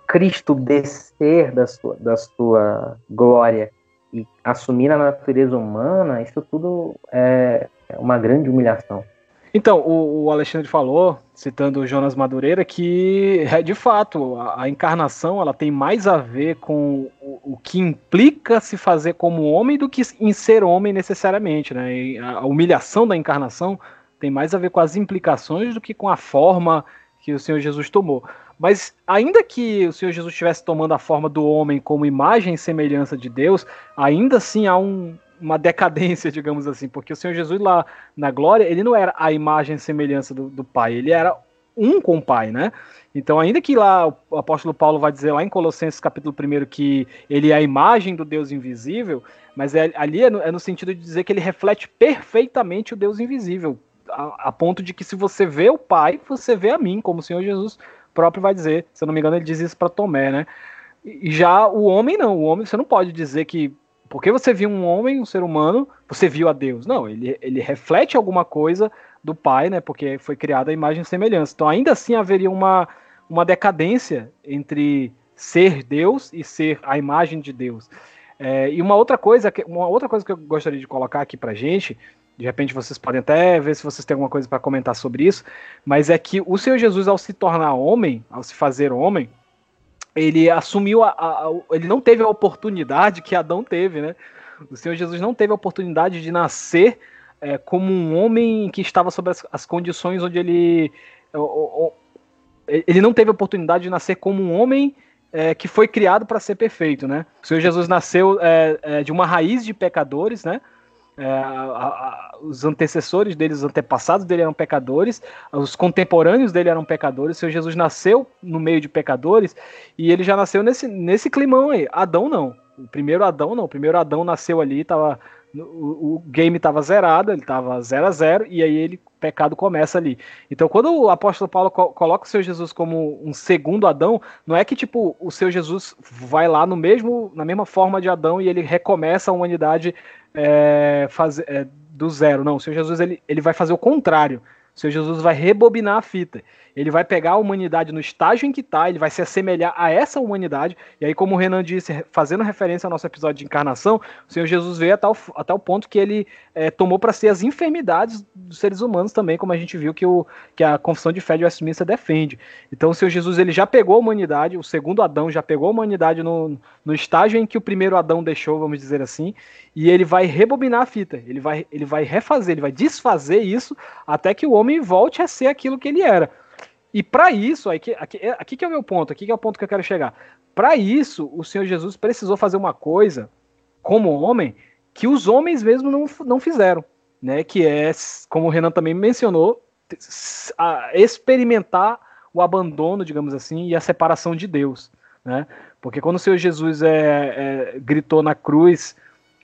Cristo descer da sua, da sua glória e assumir a natureza humana, isso tudo é uma grande humilhação. Então, o, Alexandre falou, citando o Jonas Madureira, que é de fato a, encarnação ela tem mais a ver com o, o, que implica se fazer como homem do que em ser homem necessariamente, né? A humilhação da encarnação tem mais a ver com as implicações do que com a forma que o Senhor Jesus tomou. Mas ainda que o Senhor Jesus estivesse tomando a forma do homem como imagem e semelhança de Deus, ainda assim há um, uma [LAUGHS] decadência, digamos assim, porque o Senhor Jesus lá na glória, ele não era a imagem e semelhança do, do Pai, ele era um com o Pai, né? Então, ainda que lá o apóstolo Paulo vai dizer lá em Colossenses capítulo 1 que ele é a imagem do Deus invisível, mas é, ali é no, é no, sentido de dizer que ele reflete perfeitamente o Deus invisível, a, a ponto de que se você vê o Pai, você vê a mim, como o Senhor Jesus próprio vai dizer, se eu não me engano, ele diz isso para Tomé, né? E já o homem não, o homem você não pode dizer que porque você viu um homem, um ser humano, você viu a Deus. Não, ele, ele reflete alguma coisa do Pai, né? Porque foi criada a imagem e semelhança. Então ainda assim haveria uma, uma decadência entre ser Deus e ser a imagem de Deus. É, e uma outra coisa, uma outra coisa que eu gostaria de colocar aqui pra gente de repente vocês podem até ver se vocês têm alguma coisa para comentar sobre isso, mas é que o Senhor Jesus, ao se tornar homem, ao se fazer homem, ele assumiu a, a, a, ele não teve a oportunidade que Adão teve, né? O Senhor Jesus não teve a oportunidade de nascer é, como um homem que estava sob as, as condições onde ele ele não teve a oportunidade de nascer como um homem é, que foi criado para ser perfeito, né? O Senhor Jesus nasceu é, é, de uma raiz de pecadores, né? É, a, a, os antecessores dele, os antepassados dele eram pecadores, os contemporâneos dele eram pecadores. Senhor Jesus nasceu no meio de pecadores e ele já nasceu nesse, nesse climão aí. Adão não. O primeiro Adão não. O primeiro Adão nasceu ali, tava, o, o game estava zerado, ele estava 0 a 0 e aí ele o pecado começa ali. Então, quando o apóstolo Paulo co coloca o seu Jesus como um segundo Adão, não é que tipo o seu Jesus vai lá no mesmo na mesma forma de Adão e ele recomeça a humanidade é, faz, é, do zero. Não, o seu Jesus ele, ele vai fazer o contrário. O seu Jesus vai rebobinar a fita. Ele vai pegar a humanidade no estágio em que está, ele vai se assemelhar a essa humanidade. E aí, como o Renan disse, fazendo referência ao nosso episódio de encarnação, o Senhor Jesus veio até o ponto que ele é, tomou para si as enfermidades dos seres humanos também, como a gente viu que, o, que a confissão de fé de Westminster defende. Então, o Senhor Jesus ele já pegou a humanidade, o segundo Adão já pegou a humanidade no, no estágio em que o primeiro Adão deixou, vamos dizer assim, e ele vai rebobinar a fita, ele vai, ele vai refazer, ele vai desfazer isso até que o homem volte a ser aquilo que ele era. E para isso, aqui, aqui, é, aqui que é o meu ponto, aqui que é o ponto que eu quero chegar. Para isso, o Senhor Jesus precisou fazer uma coisa, como homem, que os homens mesmo não, não fizeram, né? Que é, como o Renan também mencionou, experimentar o abandono, digamos assim, e a separação de Deus, né? Porque quando o Senhor Jesus é, é gritou na cruz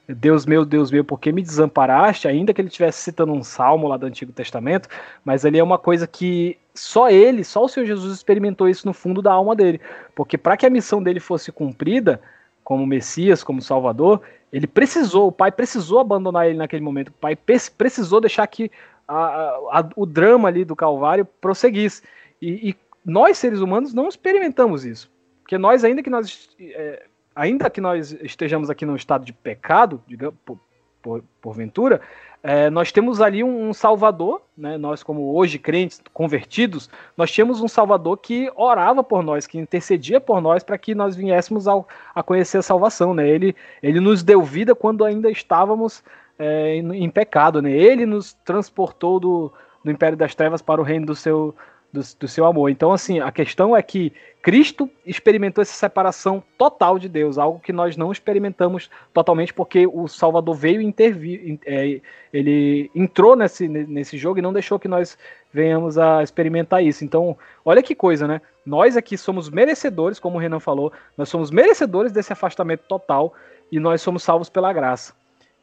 Deus meu, Deus meu, por que me desamparaste? Ainda que ele estivesse citando um salmo lá do Antigo Testamento, mas ali é uma coisa que só ele, só o Senhor Jesus experimentou isso no fundo da alma dele. Porque para que a missão dele fosse cumprida, como Messias, como Salvador, ele precisou, o pai precisou abandonar ele naquele momento. O pai precisou deixar que a, a, o drama ali do Calvário prosseguisse. E, e, nós, seres humanos, não experimentamos isso. Porque nós, ainda que nós é, ainda que nós estejamos aqui num estado de pecado, digamos, por, por, porventura, é, nós temos ali um, um, Salvador, né? nós como hoje crentes, convertidos, nós tínhamos um Salvador que orava por nós, que intercedia por nós para que nós viéssemos ao, a conhecer a salvação. Né? Ele, ele nos deu vida quando ainda estávamos é, em, em, pecado. Né? Ele nos transportou do, do império das trevas para o reino do seu, do, do, seu amor. Então, assim, a questão é que Cristo experimentou essa separação total de Deus, algo que nós não experimentamos totalmente, porque o Salvador veio intervir, é, ele entrou nesse, nesse jogo e não deixou que nós venhamos a experimentar isso. Então, olha que coisa, né? Nós aqui somos merecedores, como o Renan falou, nós somos merecedores desse afastamento total e nós somos salvos pela graça.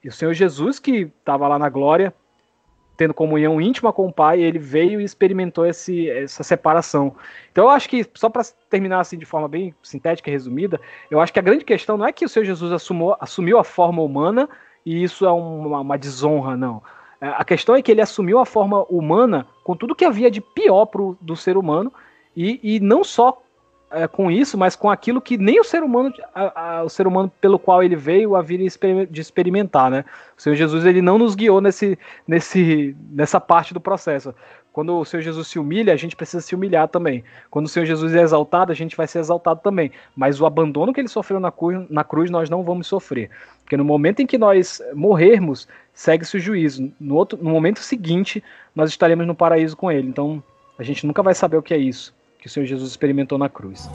E o Senhor Jesus, que estava lá na glória, tendo comunhão íntima com o Pai, ele veio e experimentou esse, essa separação. Então eu acho que, só para terminar assim de forma bem sintética e resumida, eu acho que a grande questão não é que o Senhor Jesus assumou, assumiu a forma humana e isso é uma, uma desonra, não. É, a questão é que ele assumiu a forma humana com tudo que havia de pior pro, do ser humano e, e não só é, com isso, mas com aquilo que nem o ser humano, a, a, o ser humano pelo qual ele veio havia de experimentar, né? O Senhor Jesus ele não nos guiou nesse, nesse, nessa parte do processo. Quando o Senhor Jesus se humilha, a gente precisa se humilhar também. Quando o Senhor Jesus é exaltado, a gente vai ser exaltado também. Mas o abandono que ele sofreu na cruz, na cruz nós não vamos sofrer. Porque no momento em que nós morrermos, segue-se o juízo. No, outro, no momento seguinte, nós estaremos no paraíso com ele. Então, a gente nunca vai saber o que é isso que o Senhor Jesus experimentou na cruz.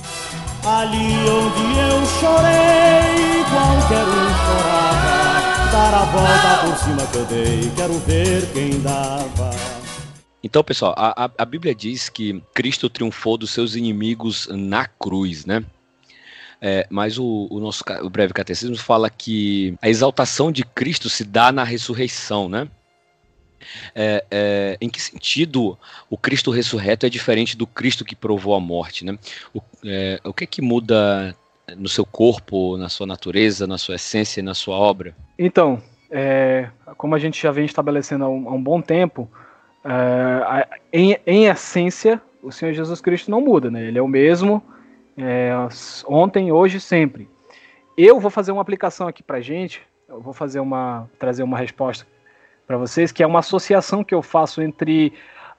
Ali onde eu chorei, qualquer um chorava, dar a volta por cima que eu dei, quero ver quem dava. Então, pessoal, a, a, Bíblia diz que Cristo triunfou dos seus inimigos na cruz, né? É, mas o, o nosso o breve catecismo fala que a exaltação de Cristo se dá na ressurreição, né? É, é, em que sentido o Cristo ressurreto é diferente do Cristo que provou a morte, né? O, é, o que é que muda no seu corpo, na sua natureza, na sua essência e na sua obra? Então, é, como a gente já vem estabelecendo há um, há um bom tempo, é, em, em essência, o Senhor Jesus Cristo não muda, né? Ele é o mesmo é, ontem, hoje, sempre. Eu vou fazer uma aplicação aqui para gente. Eu vou fazer uma trazer uma resposta para vocês, que é uma associação que eu faço entre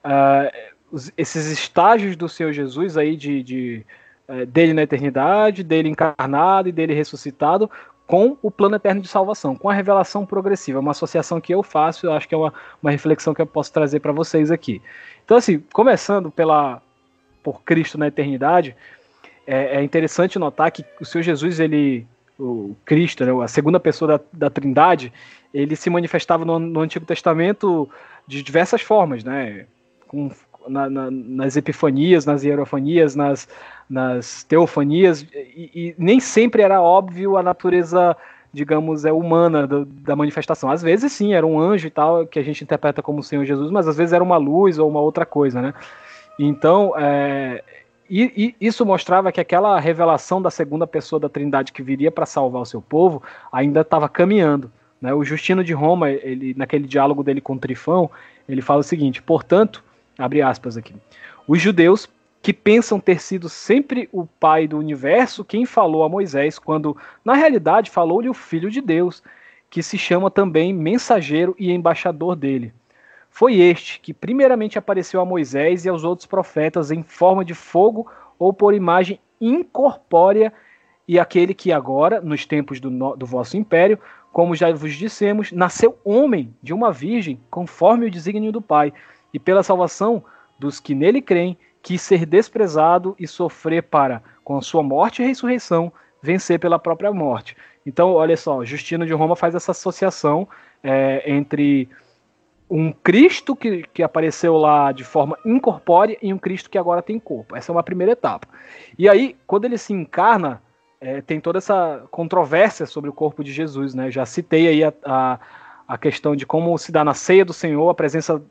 uh, esses estágios do Senhor Jesus aí de, de uh, dele na eternidade, dele encarnado e dele ressuscitado, com o plano eterno de salvação, com a revelação progressiva, uma associação que eu faço, eu acho que é uma, uma reflexão que eu posso trazer para vocês aqui. Então, assim, começando pela, por Cristo na eternidade, é, é interessante notar que o Senhor Jesus, ele, o Cristo, né, a segunda pessoa da, da Trindade, ele se manifestava no, no, Antigo Testamento de diversas formas, né? Com, na, na, nas epifanias, nas hierofanias, nas, nas teofanias, e, e, nem sempre era óbvio a natureza, digamos, é humana do, da manifestação. Às vezes sim, era um anjo e tal, que a gente interpreta como o Senhor Jesus, mas às vezes era uma luz ou uma outra coisa, né? Então, é, e, e, isso mostrava que aquela revelação da segunda pessoa da Trindade que viria para salvar o seu povo ainda estava caminhando. Né? O Justino de Roma, ele, naquele diálogo dele com Trifão, ele fala o seguinte: portanto, abre aspas aqui, os judeus que pensam ter sido sempre o pai do universo quem falou a Moisés, quando na realidade falou-lhe o filho de Deus, que se chama também mensageiro e embaixador dele. Foi este que primeiramente apareceu a Moisés e aos outros profetas em forma de fogo ou por imagem incorpórea, e aquele que agora, nos tempos do, do vosso império, como já vos dissemos, nasceu homem de uma virgem, conforme o desígnio do Pai, e pela salvação dos que nele creem, quis ser desprezado e sofrer para, com a sua morte e ressurreição, vencer pela própria morte. Então, olha só, Justino de Roma faz essa associação é, entre um Cristo que, que apareceu lá de forma incorpórea e um Cristo que agora tem corpo. Essa é uma primeira etapa. E aí, quando ele se encarna, é, tem toda essa controvérsia sobre o corpo de Jesus, né? Já citei aí a, a, a questão de como se dá na ceia do Senhor a presença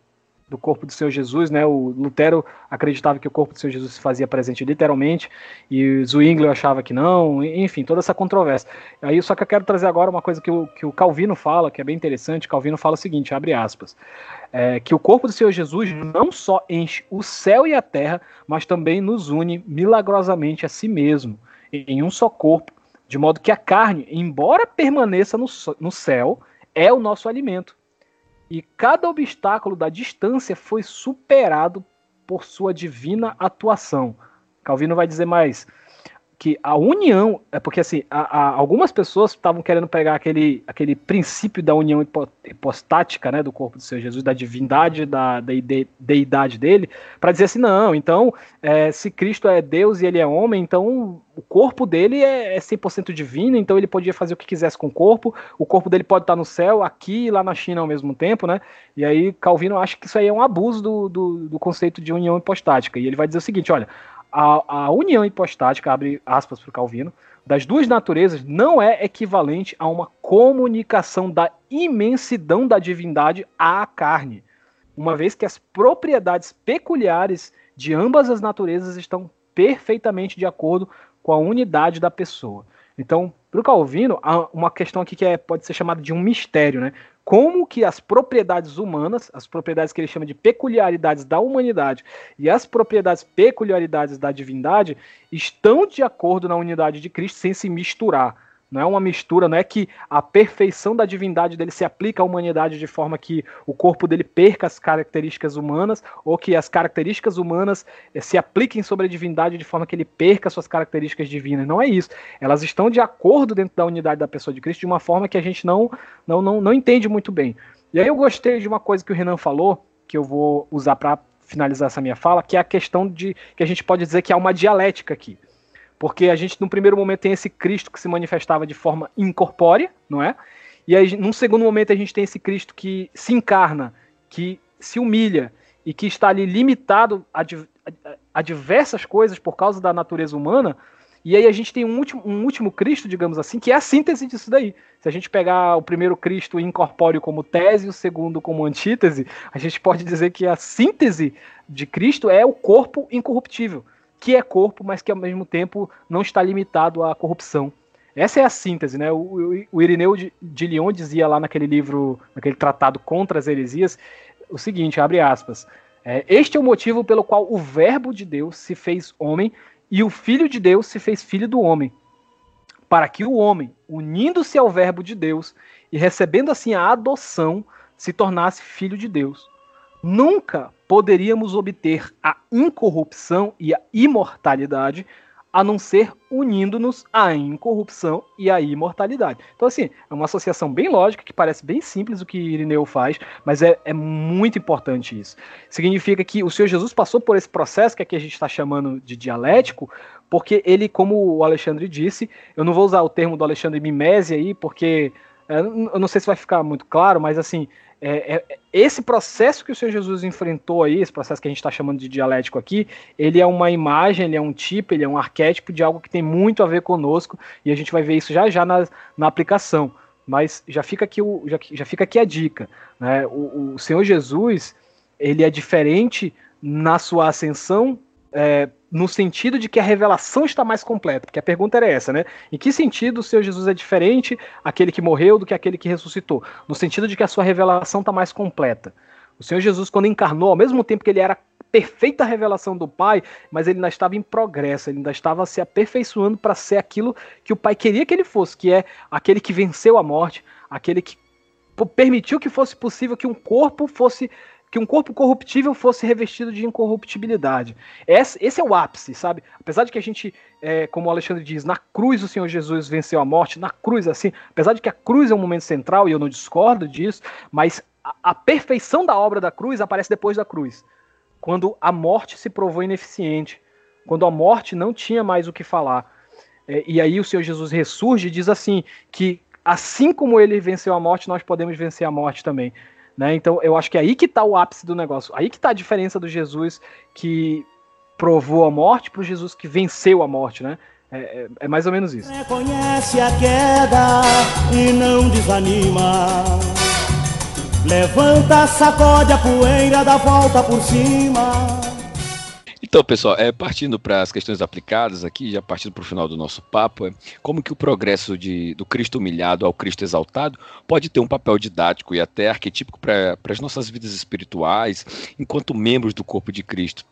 do corpo do Senhor Jesus, né? O Lutero acreditava que o corpo do Senhor Jesus se fazia presente literalmente, e Zwingli achava que não, enfim, toda essa controvérsia. Aí só que eu quero trazer agora uma coisa que o, que o Calvino fala, que é bem interessante. Calvino fala o seguinte, abre aspas, é, que o corpo do Senhor Jesus não só enche o céu e a terra, mas também nos une milagrosamente a si mesmo, em um só corpo, de modo que a carne, embora permaneça no, no céu, é o nosso alimento e cada obstáculo da distância foi superado por sua divina atuação. Calvino vai dizer mais que a união é porque assim a, a, algumas pessoas estavam querendo pegar aquele, aquele princípio da união hipostática né, do corpo do Senhor Jesus, da divindade, da, da deidade dele, para dizer assim, não, então é, se Cristo é Deus e ele é homem, então o corpo dele é, é 100% divino, então ele podia fazer o que quisesse com o corpo, o corpo dele pode estar no céu, aqui e lá na China ao mesmo tempo, né? E aí Calvino acha que isso aí é um abuso do, do, do conceito de união hipostática, e ele vai dizer o seguinte, olha, a, a união hipostática, abre aspas para o Calvino, das duas naturezas não é equivalente a uma comunicação da imensidão da divindade à carne, uma vez que as propriedades peculiares de ambas as naturezas estão perfeitamente de acordo com a unidade da pessoa. Então, para o Calvino, há uma questão aqui que é, pode ser chamada de um mistério, né? Como que as propriedades humanas, as propriedades que ele chama de peculiaridades da humanidade e as propriedades peculiaridades da divindade estão de acordo na unidade de Cristo sem se misturar. Não é uma mistura, não é que a perfeição da divindade dele se aplica à humanidade de forma que o corpo dele perca as características humanas, ou que as características humanas eh, se apliquem sobre a divindade de forma que ele perca suas características divinas. Não é isso. Elas estão de acordo dentro da unidade da pessoa de Cristo de uma forma que a gente não, não, não, não entende muito bem. E aí eu gostei de uma coisa que o Renan falou, que eu vou usar para finalizar essa minha fala, que é a questão de que a gente pode dizer que há uma dialética aqui. Porque a gente, num primeiro momento, tem esse Cristo que se manifestava de forma incorpórea, não é? E aí, num segundo momento, a gente tem esse Cristo que se encarna, que se humilha e que está ali limitado a, a, diversas coisas por causa da natureza humana. E aí a gente tem um último, um último Cristo, digamos assim, que é a síntese disso daí. Se a gente pegar o primeiro Cristo incorpóreo como tese e o segundo como antítese, a gente pode dizer que a síntese de Cristo é o corpo incorruptível que é corpo, mas que ao mesmo tempo não está limitado à corrupção. Essa é a síntese, né? O, o Irineu de, de Lyon dizia lá naquele livro, naquele tratado contra as heresias, o seguinte, abre aspas, é, este é o motivo pelo qual o verbo de Deus se fez homem e o filho de Deus se fez filho do homem, para que o homem, unindo-se ao verbo de Deus e recebendo assim a adoção, se tornasse filho de Deus. Nunca poderíamos obter a incorrupção e a imortalidade a não ser unindo-nos à incorrupção e à imortalidade. Então, assim, é uma associação bem lógica, que parece bem simples o que Irineu faz, mas é, é muito importante isso. Significa que o Senhor Jesus passou por esse processo que aqui a gente está chamando de dialético, porque ele, como o Alexandre disse, eu não vou usar o termo do Alexandre mimese aí, porque é, eu não sei se vai ficar muito claro, mas assim, é, é, esse processo que o Senhor Jesus enfrentou aí, esse processo que a gente está chamando de dialético aqui, ele é uma imagem, ele é um tipo, ele é um arquétipo de algo que tem muito a ver conosco, e a gente vai ver isso já já na, na aplicação. Mas já fica aqui, o, já, já fica aqui a dica. Né? O, o Senhor Jesus, ele é diferente na sua ascensão é, no sentido de que a revelação está mais completa, porque a pergunta era essa, né? Em que sentido o Senhor Jesus é diferente, aquele que morreu, do que aquele que ressuscitou? No sentido de que a sua revelação está mais completa. O Senhor Jesus, quando encarnou, ao mesmo tempo que ele era perfeita revelação do Pai, mas ele ainda estava em progresso, ele ainda estava se aperfeiçoando para ser aquilo que o Pai queria que ele fosse, que é aquele que venceu a morte, aquele que permitiu que fosse possível que um corpo fosse que um corpo corruptível fosse revestido de incorruptibilidade. Esse, é o ápice, sabe? Apesar de que a gente, é, como o Alexandre diz, na cruz o Senhor Jesus venceu a morte, na cruz assim, apesar de que a cruz é um momento central e eu não discordo disso, mas a, a perfeição da obra da cruz aparece depois da cruz, quando a morte se provou ineficiente, quando a morte não tinha mais o que falar. É, e aí o Senhor Jesus ressurge e diz assim que assim como ele venceu a morte, nós podemos vencer a morte também. Né? Então eu acho que é aí que está o ápice do negócio. Aí que está a diferença do Jesus que provou a morte para o Jesus que venceu a morte, né? É, é, é, mais ou menos isso. Reconhece a queda e não desanima. Levanta, sacode a poeira, dá volta por cima. Então, pessoal, é, partindo para as questões aplicadas aqui, já partindo para o final do nosso papo, é, como que o progresso de, do Cristo humilhado ao Cristo exaltado pode ter um papel didático e até arquetípico para as nossas vidas espirituais, enquanto membros do corpo de Cristo.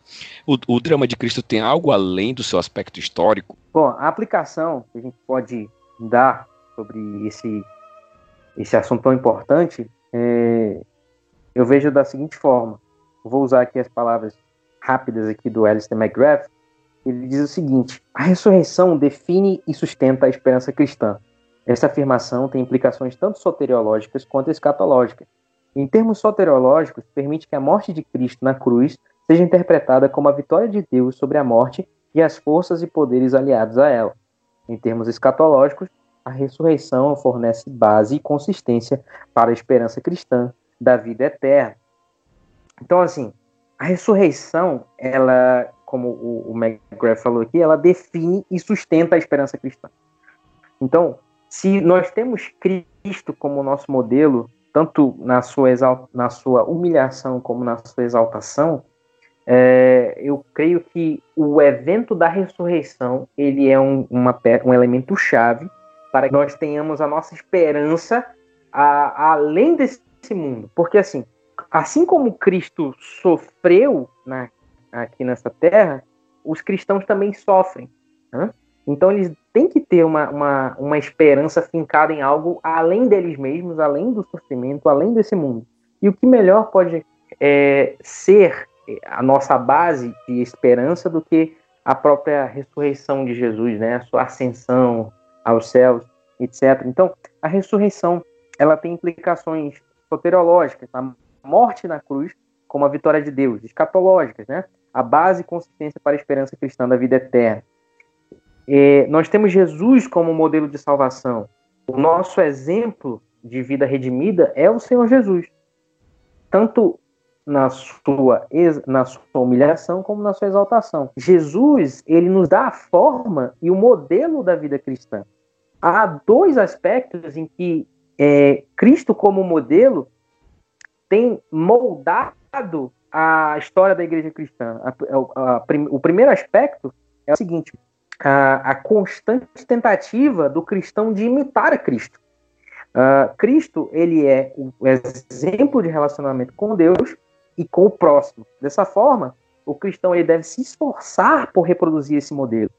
O, o drama de Cristo tem algo além do seu aspecto histórico? Bom, a aplicação que a gente pode dar sobre esse, esse assunto tão importante, é, eu vejo da seguinte forma. Vou usar aqui as palavras rápidas aqui do Alistair McGrath, ele diz o seguinte: a ressurreição define e sustenta a esperança cristã. Essa afirmação tem implicações tanto soteriológicas quanto escatológicas. Em termos soteriológicos, permite que a morte de Cristo na cruz seja interpretada como a vitória de Deus sobre a morte e as forças e poderes aliados a ela. Em termos escatológicos, a ressurreição fornece base e consistência para a esperança cristã da vida eterna. Então, assim, a ressurreição, ela, como o, o McGrath falou aqui, ela define e sustenta a esperança cristã. Então, se nós temos Cristo como nosso modelo, tanto na sua, na sua humilhação como na sua exaltação, é, eu creio que o evento da ressurreição ele é um, uma, um elemento chave para que nós tenhamos a nossa esperança a, a além desse mundo. Porque assim, assim como Cristo sofreu na, aqui nessa terra, os cristãos também sofrem. Né? Então eles têm que ter uma, uma, uma esperança fincada em algo além deles mesmos, além do sofrimento, além desse mundo. E o que melhor pode é, ser a nossa base de esperança do que a própria ressurreição de Jesus, né? a sua ascensão aos céus, etc. Então, a ressurreição ela tem implicações soteriológicas, tá? Morte na cruz como a vitória de Deus, escatológicas, né? A base e consistência para a esperança cristã da vida eterna. Nós temos Jesus como modelo de salvação. O nosso exemplo de vida redimida é o Senhor Jesus. Tanto na sua, na sua humilhação como na sua exaltação. Jesus, ele nos dá a forma e o modelo da vida cristã. Há dois aspectos em que é, Cristo como modelo tem moldado a história da igreja cristã. A, a, a, o primeiro aspecto é o seguinte: a, constante tentativa do cristão de imitar a Cristo. Uh, Cristo ele é o exemplo de relacionamento com Deus e com o próximo. Dessa forma, o cristão ele deve se esforçar por reproduzir esse modelo.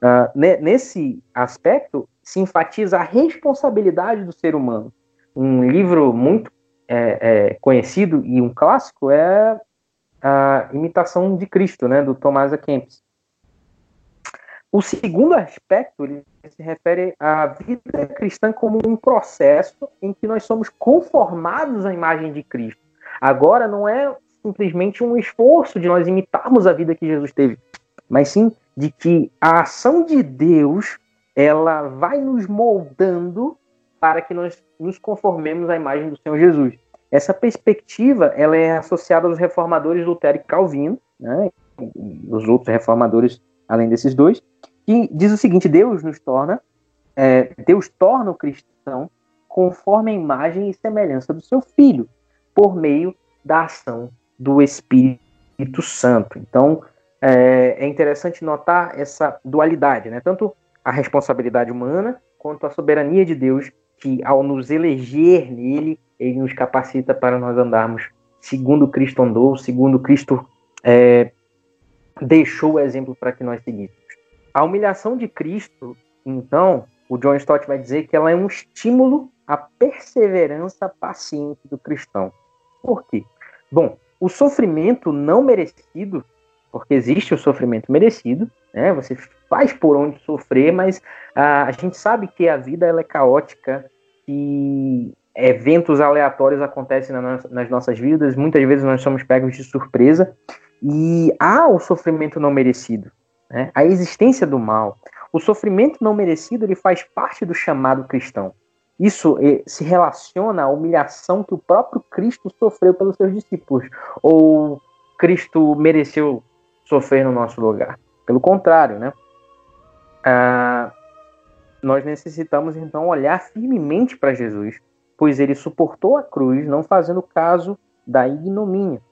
Uh, nesse aspecto, se enfatiza a responsabilidade do ser humano. Um livro muito é, é, conhecido e um clássico é a Imitação de Cristo, né, do Tomás. Kempis. o segundo aspecto ele se refere à vida cristã como um processo em que nós somos conformados à imagem de Cristo. Agora não é simplesmente um esforço de nós imitarmos a vida que Jesus teve, mas sim de que a ação de Deus ela vai nos moldando para que nós nos conformemos à imagem do Senhor Jesus. Essa perspectiva ela é associada aos reformadores Lutero e Calvino, né, e os outros reformadores além desses dois, que diz o seguinte: Deus nos torna, é, Deus torna o cristão conforme a imagem e semelhança do seu Filho, por meio da ação do Espírito Santo. Então, é, é interessante notar essa dualidade, né? Tanto a responsabilidade humana quanto a soberania de Deus, que ao nos eleger nele, ele nos capacita para nós andarmos segundo Cristo andou, segundo Cristo é, deixou o exemplo para que nós seguíssemos. A humilhação de Cristo, então, o John Stott vai dizer que ela é um estímulo à perseverança paciente do cristão. Por quê? Bom, o sofrimento não merecido, porque existe o sofrimento merecido, né? Você faz por onde sofrer, mas a, a gente sabe que a vida ela é caótica, que eventos aleatórios acontecem na no, nas nossas vidas, muitas vezes nós somos pegos de surpresa, e há o sofrimento não merecido, né? a existência do mal. O sofrimento não merecido ele faz parte do chamado cristão. Isso eh, se relaciona à humilhação que o próprio Cristo sofreu pelos seus discípulos. Ou Cristo mereceu sofrer no nosso lugar? Pelo contrário, né? Ah, nós necessitamos então olhar firmemente para Jesus, pois ele suportou a cruz, não fazendo caso da ignomínia.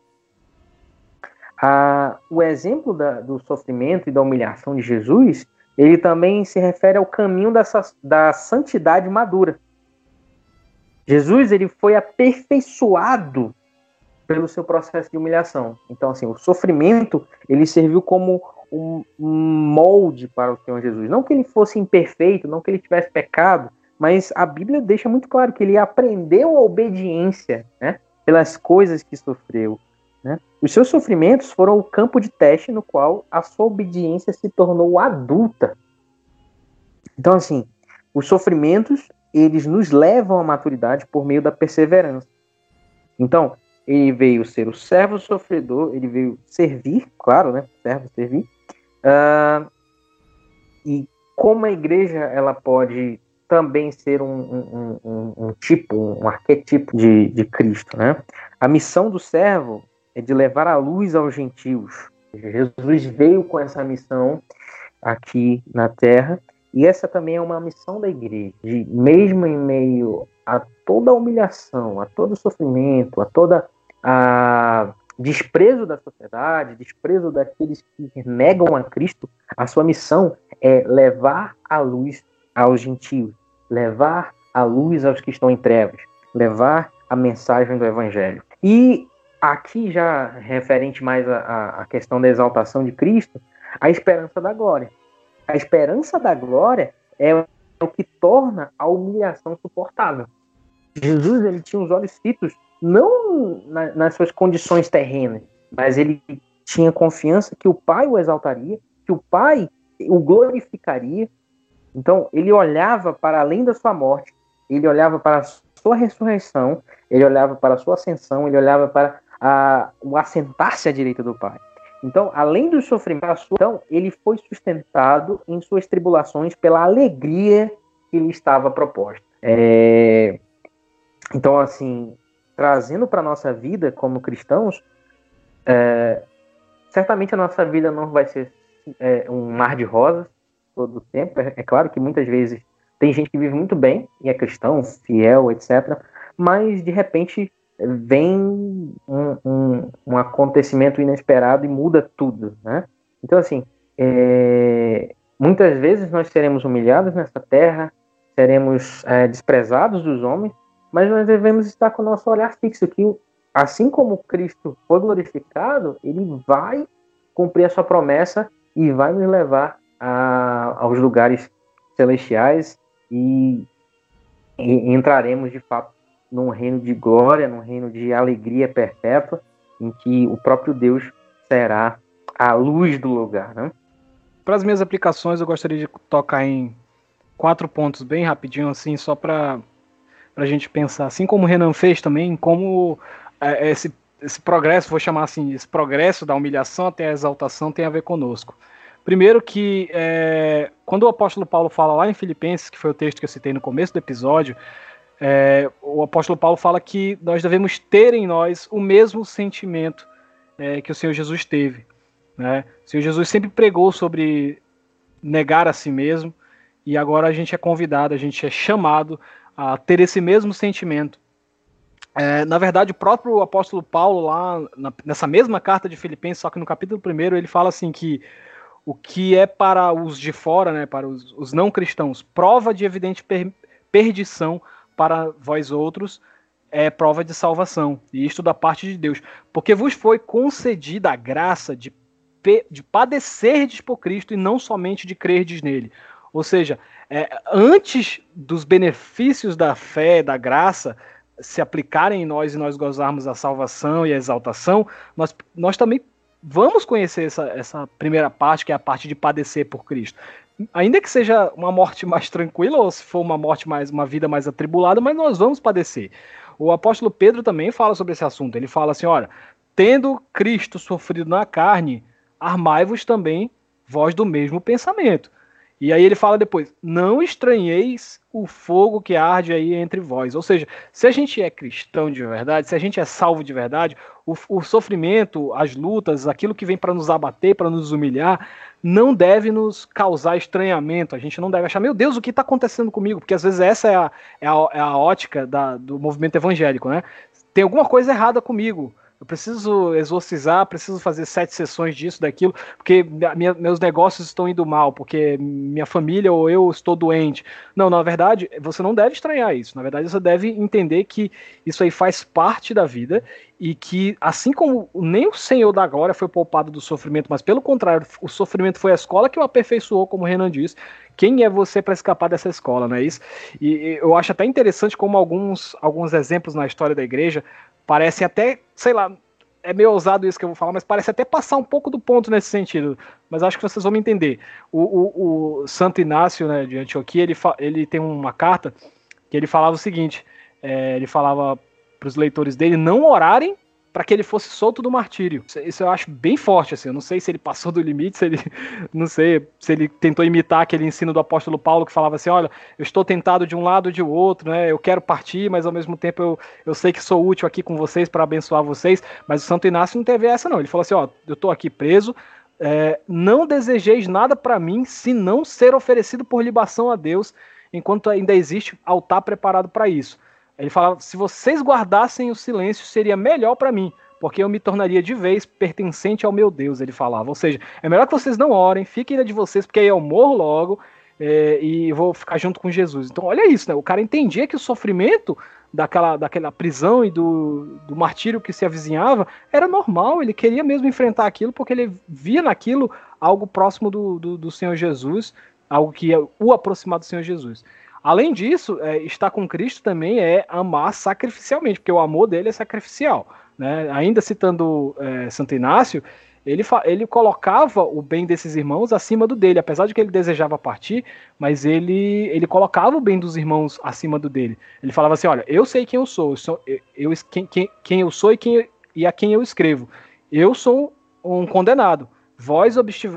Ah, o exemplo da, do sofrimento e da humilhação de Jesus, ele também se refere ao caminho dessa, da santidade madura. Jesus ele foi aperfeiçoado pelo seu processo de humilhação. Então, assim, o sofrimento ele serviu como um, molde para o Senhor Jesus. Não que ele fosse imperfeito, não que ele tivesse pecado, mas a Bíblia deixa muito claro que ele aprendeu a obediência, né, pelas coisas que sofreu. Né? Os seus sofrimentos foram o campo de teste no qual a sua obediência se tornou adulta. Então, assim, os sofrimentos eles nos levam à maturidade por meio da perseverança. Então, ele veio ser o servo sofredor, ele veio servir, claro, né? Servo servir. Uh, e como a igreja ela pode também ser um, um, um, um tipo, um arquetipo de, de Cristo, né? A missão do servo é de levar a luz aos gentios. Jesus veio com essa missão aqui na Terra e essa também é uma missão da igreja, de, mesmo em meio a toda a humilhação, a todo o sofrimento, a toda a desprezo da sociedade, desprezo daqueles que negam a Cristo, a sua missão é levar a luz aos gentios, levar a luz aos que estão em trevas, levar a mensagem do evangelho. E Aqui, já referente mais à, questão da exaltação de Cristo, a esperança da glória. A esperança da glória é o que torna a humilhação suportável. Jesus ele tinha os olhos fitos não na, nas suas condições terrenas, mas ele tinha confiança que o Pai o exaltaria, que o Pai o glorificaria. Então ele olhava para além da sua morte, ele olhava para a sua ressurreição, ele olhava para a sua ascensão, ele olhava para a, o assentar-se à direita do Pai. Então, além do sofrimento, então, ele foi sustentado em suas tribulações pela alegria que lhe estava proposta. É... Então, assim, trazendo para a nossa vida como cristãos, é... certamente a nossa vida não vai ser é, um mar de rosas todo o tempo. É, é claro que muitas vezes tem gente que vive muito bem e é cristão, fiel, etc. Mas, de repente, vem um, um, um, acontecimento inesperado e muda tudo, né? Então, assim, é, muitas vezes nós seremos humilhados nessa terra, seremos é, desprezados dos homens, mas nós devemos estar com o nosso olhar fixo, que assim como Cristo foi glorificado, ele vai cumprir a sua promessa e vai nos levar a, aos lugares celestiais e, e entraremos de fato num reino de glória, num reino de alegria perpétua, em que o próprio Deus será a luz do lugar. Né? para as minhas aplicações, eu gostaria de tocar em quatro pontos bem rapidinho, assim, só para a gente pensar, assim como o Renan fez também, como é, esse, esse progresso, vou chamar assim, esse progresso da humilhação até a exaltação tem a ver conosco. Primeiro que é, quando o apóstolo Paulo fala lá em Filipenses, que foi o texto que eu citei no começo do episódio, é, o apóstolo Paulo fala que nós devemos ter em nós o mesmo sentimento é, que o Senhor Jesus teve. Né? O Senhor Jesus sempre pregou sobre negar a si mesmo, e agora a gente é convidado, a gente é chamado a ter esse mesmo sentimento. É, na verdade, o próprio apóstolo Paulo, lá na, nessa mesma carta de Filipenses, só que no capítulo 1, ele fala assim que o que é para os de fora, né, para os, os não cristãos, prova de evidente per, perdição para vós outros, é prova de salvação, e isto da parte de Deus, porque vos foi concedida a graça de, de padecerdes por Cristo e não somente de crerdes nele. Ou seja, é, antes dos benefícios da fé, da graça, se aplicarem em nós e nós gozarmos a salvação e a exaltação, nós, nós também vamos conhecer essa, essa primeira parte, que é a parte de padecer por Cristo. Ainda que seja uma morte [LAUGHS] mais tranquila, ou se for uma morte mais, uma vida mais atribulada, mas nós vamos padecer. O apóstolo Pedro também fala sobre esse assunto. Ele fala assim: olha, tendo Cristo sofrido na carne, armai-vos também vós do mesmo pensamento. E aí ele fala depois: não estranheis o fogo que arde aí entre vós. Ou seja, se a gente é cristão de verdade, se a gente é salvo de verdade, o, o sofrimento, as lutas, aquilo que vem para nos abater, para nos humilhar, não deve nos causar estranhamento. A gente não deve achar, meu Deus, o que está acontecendo comigo? Porque às vezes essa é a, é a, é a ótica da, do movimento evangélico, né? Tem alguma coisa errada comigo eu preciso exorcizar, preciso fazer sete sessões disso, daquilo, porque minha, meus negócios estão indo mal, porque minha família ou eu estou doente. Não, na verdade, você não deve estranhar isso. Na verdade, você deve entender que isso aí faz parte da vida e que, assim como nem o Senhor da glória foi poupado do sofrimento, mas pelo contrário, o sofrimento foi a escola que o aperfeiçoou, como o Renan disse. Quem é você para escapar dessa escola, não é isso? E eu acho até interessante como alguns, alguns exemplos na história da igreja parecem até, sei lá, é meio ousado isso que eu vou falar, mas parece até passar um pouco do ponto nesse sentido. Mas acho que vocês vão me entender. O, o, o Santo Inácio né, de Antioquia, ele, ele tem uma carta que ele falava o seguinte: é, ele falava para os leitores dele não orarem para que ele fosse solto do martírio. Isso eu acho bem forte, assim. Eu não sei se ele passou do limite, se ele. [LAUGHS] Não sei, se ele tentou imitar aquele ensino do apóstolo Paulo que falava assim: olha, eu estou tentado de um lado ou de outro, né? Eu quero partir, mas ao mesmo tempo eu, eu sei que sou útil aqui com vocês para abençoar vocês. Mas o Santo Inácio não teve essa, não. Ele falou assim: ó, eu estou aqui preso. É, não desejeis nada para mim, senão ser oferecido por libação a Deus, enquanto ainda existe altar preparado para isso. Ele fala: se vocês guardassem o silêncio, seria melhor para mim, porque eu me tornaria de vez pertencente ao meu Deus. Ele falava. Ou seja, é melhor que vocês não orem, fiquem na de vocês, porque aí eu morro logo é, e vou ficar junto com Jesus. Então, olha isso, né? O cara entendia que o sofrimento daquela, daquela prisão e do, do martírio que se avizinhava era normal. Ele queria mesmo enfrentar aquilo porque ele via naquilo algo próximo do, do, do Senhor Jesus, algo que ia o aproximar do Senhor Jesus. Além disso, é, estar com Cristo também é amar sacrificialmente, porque o amor dele é sacrificial. Né? Ainda citando é, Santo Inácio, ele, ele colocava o bem desses irmãos acima do dele, apesar de que ele desejava partir, mas ele, ele colocava o bem dos irmãos acima do dele. Ele falava assim: Olha, eu sei quem eu sou, eu, sou, eu quem, quem, quem eu sou e, quem, e a quem eu escrevo. Eu sou um condenado. Vós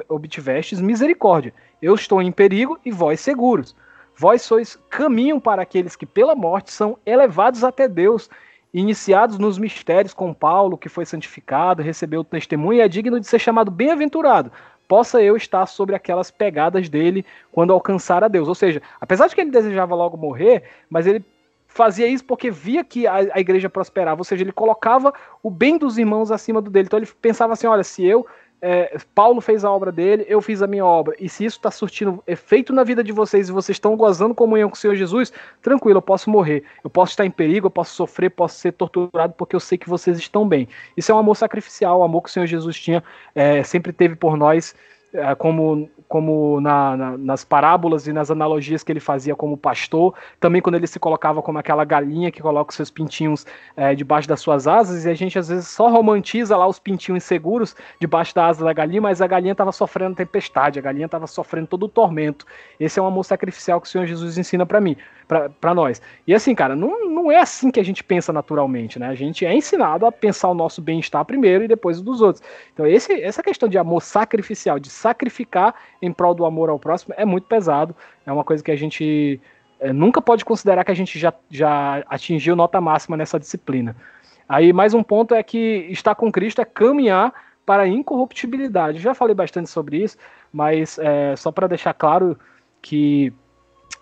obtivestes misericórdia. Eu estou em perigo e vós seguros. Vós sois caminho para aqueles que pela morte são elevados até Deus, iniciados nos mistérios com Paulo, que foi santificado, recebeu o testemunho e é digno de ser chamado bem-aventurado. Possa eu estar sobre aquelas pegadas dele quando alcançar a Deus. Ou seja, apesar de que ele desejava logo morrer, mas ele fazia isso porque via que a, a, igreja prosperava, ou seja, ele colocava o bem dos irmãos acima do dele. Então ele pensava assim: olha, se eu é, Paulo fez a obra dele, eu fiz a minha obra, e se isso está surtindo efeito na vida de vocês e vocês estão gozando comunhão com o Senhor Jesus, tranquilo, eu posso morrer, eu posso estar em perigo, eu posso sofrer, posso ser torturado, porque eu sei que vocês estão bem. Isso é um amor sacrificial, o amor que o Senhor Jesus tinha, é, sempre teve por nós, como, como na, na, nas parábolas e nas analogias que ele fazia como pastor, também quando ele se colocava como aquela galinha que coloca os seus pintinhos é, debaixo das suas asas, e a gente às vezes só romantiza lá os pintinhos inseguros debaixo da asa da galinha, mas a galinha estava sofrendo tempestade, a galinha estava sofrendo todo o tormento. Esse é um amor sacrificial que o Senhor Jesus ensina para mim, para nós. E assim, cara, não, não é assim que a gente pensa naturalmente, né? A gente é ensinado a pensar o nosso bem-estar primeiro e depois o dos outros. Então, esse, essa questão de amor sacrificial, de sacrificar em prol do amor ao próximo, é muito pesado. É uma coisa que a gente é, nunca pode considerar que a gente já, já atingiu nota máxima nessa disciplina. Aí, mais um ponto é que estar com Cristo é caminhar para a incorruptibilidade. Já falei bastante sobre isso, mas é, só para deixar claro que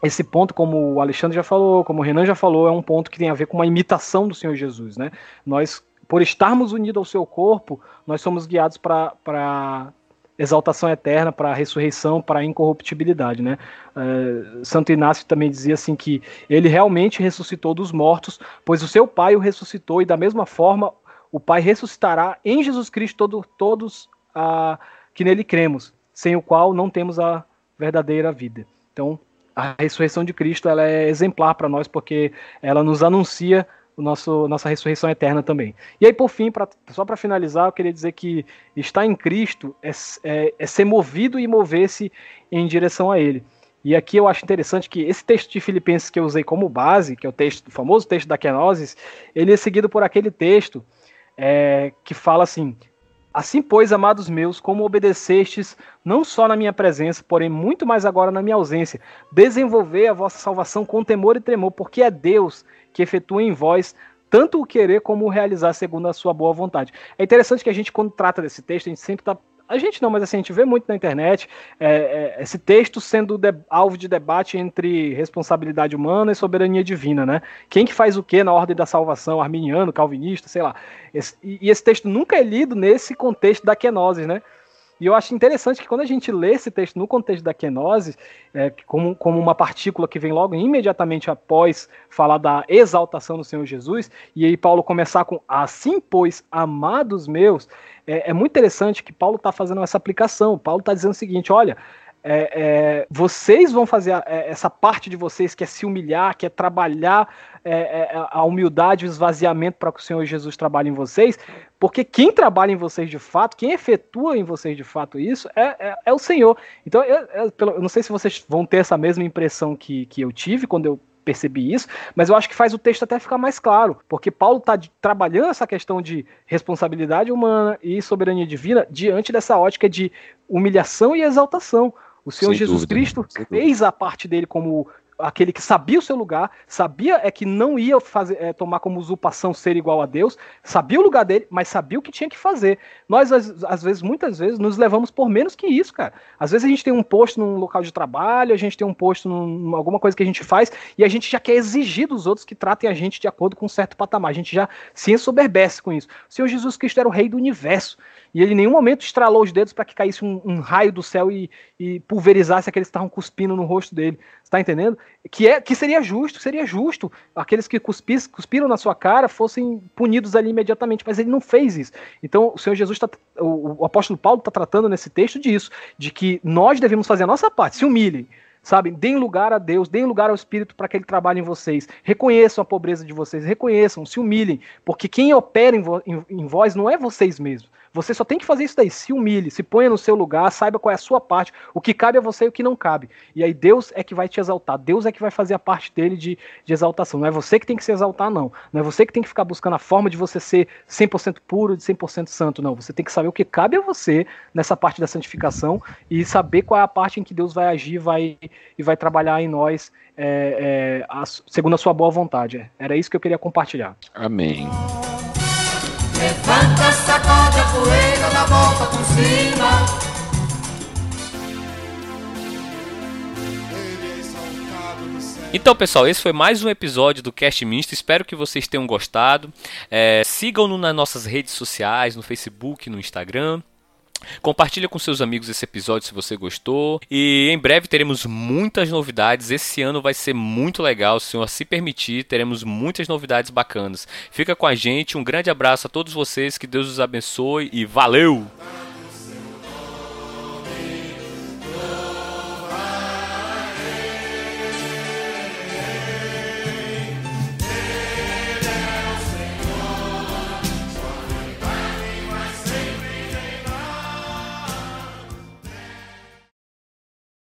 esse ponto, como o Alexandre já falou, como o Renan já falou, é um ponto que tem a ver com uma imitação do Senhor Jesus, né? Nós, por estarmos unidos ao seu corpo, nós somos guiados para exaltação eterna, para a ressurreição, para a incorruptibilidade, né? Uh, Santo Inácio também dizia assim que ele realmente ressuscitou dos mortos, pois o seu Pai o ressuscitou e da mesma forma o Pai ressuscitará em Jesus Cristo todo, todos uh, que nele cremos, sem o qual não temos a verdadeira vida. Então, a ressurreição de Cristo ela é exemplar para nós porque ela nos anuncia o nosso, nossa ressurreição eterna também. E aí, por fim, pra, só para finalizar, eu queria dizer que estar em Cristo é, é, é ser movido e mover-se em direção a Ele. E aqui eu acho interessante que esse texto de Filipenses que eu usei como base, que é o texto, o famoso texto da kenosis, ele é seguido por aquele texto é, que fala assim: Assim, pois, amados meus, como obedecestes, não só na minha presença, porém muito mais agora na minha ausência, desenvolver a vossa salvação com temor e tremor, porque é Deus que efetua em vós tanto o querer como o realizar segundo a sua boa vontade. É interessante que a gente, quando trata desse texto, a gente sempre está a gente não, mas assim, a gente vê muito na internet é, é, esse texto sendo de, alvo de debate entre responsabilidade humana e soberania divina, né? Quem que faz o que na ordem da salvação, arminiano, calvinista, sei lá. Esse, e, e, esse texto nunca é lido nesse contexto da kenosis, né? E eu acho interessante que quando a gente lê esse texto no contexto da kenosis, é, como, como uma partícula que vem logo imediatamente após falar da exaltação do Senhor Jesus, e aí Paulo começar com assim, pois, amados meus, é, é muito interessante que Paulo está fazendo essa aplicação. Paulo está dizendo o seguinte: olha, é, é, vocês vão fazer a, é, essa parte de vocês que é se humilhar, que é trabalhar é, é, a humildade, o esvaziamento para que o Senhor Jesus trabalhe em vocês, porque quem trabalha em vocês de fato, quem efetua em vocês de fato isso, é, é o Senhor. Então, eu, eu, eu, não sei se vocês vão ter essa mesma impressão que, que eu tive quando eu percebi isso, mas eu acho que faz o texto até ficar mais claro, porque Paulo está trabalhando essa questão de responsabilidade humana e soberania divina diante dessa ótica de humilhação e exaltação. O Senhor Sem Jesus dúvida, Cristo fez a parte dele como aquele que sabia o seu lugar, sabia é que não ia fazer, é, tomar como usurpação ser igual a Deus, sabia o lugar dele, mas sabia o que tinha que fazer. Nós, às, vezes, muitas vezes, nos levamos por menos que isso, cara. Às vezes a gente tem um posto num local de trabalho, a gente tem um posto num alguma coisa que a gente faz, e a gente já quer exigir dos outros que tratem a gente de acordo com um certo patamar. A gente já se ensoberbece com isso. O Senhor Jesus Cristo era o rei do universo. E ele em nenhum momento estralou os dedos para que caísse um, um, raio do céu e, e pulverizasse aqueles que estavam cuspindo no rosto dele. Está entendendo? Que, é, que seria justo, seria justo aqueles que cuspis, cuspiram na sua cara fossem punidos ali imediatamente, mas ele não fez isso. Então o Senhor Jesus está. O, o apóstolo Paulo está tratando nesse texto disso, de que nós devemos fazer a nossa parte, se humilhem sabe? Deem lugar a Deus, deem lugar ao Espírito para que ele trabalhe em vocês. Reconheçam a pobreza de vocês, reconheçam, se humilhem, porque quem opera em, vo em, em vós não é vocês mesmos. Você só tem que fazer isso daí, se humilhe, se ponha no seu lugar, saiba qual é a sua parte, o que cabe a você e o que não cabe. E aí Deus é que vai te exaltar, Deus é que vai fazer a parte dele de, de exaltação. Não é você que tem que se exaltar, não. Não é você que tem que ficar buscando a forma de você ser 100% puro, de 100% santo, não. Você tem que saber o que cabe a você nessa parte da santificação e saber qual é a parte em que Deus vai agir vai, e vai trabalhar em nós é, é, a, segundo a sua boa vontade. Era isso que eu queria compartilhar. Amém. Levanta, sacode a poeira, dá volta por cima. Então, pessoal, esse foi mais um episódio do Cast Misto. Espero que vocês tenham gostado. É, Sigam-nos nas nossas redes sociais, no Facebook, no Instagram. Compartilha com seus amigos esse episódio se você gostou. E em breve teremos muitas novidades. Esse ano vai ser muito legal, se o senhor se permitir, teremos muitas novidades bacanas. Fica com a gente, um grande abraço a todos vocês, que Deus os abençoe e valeu!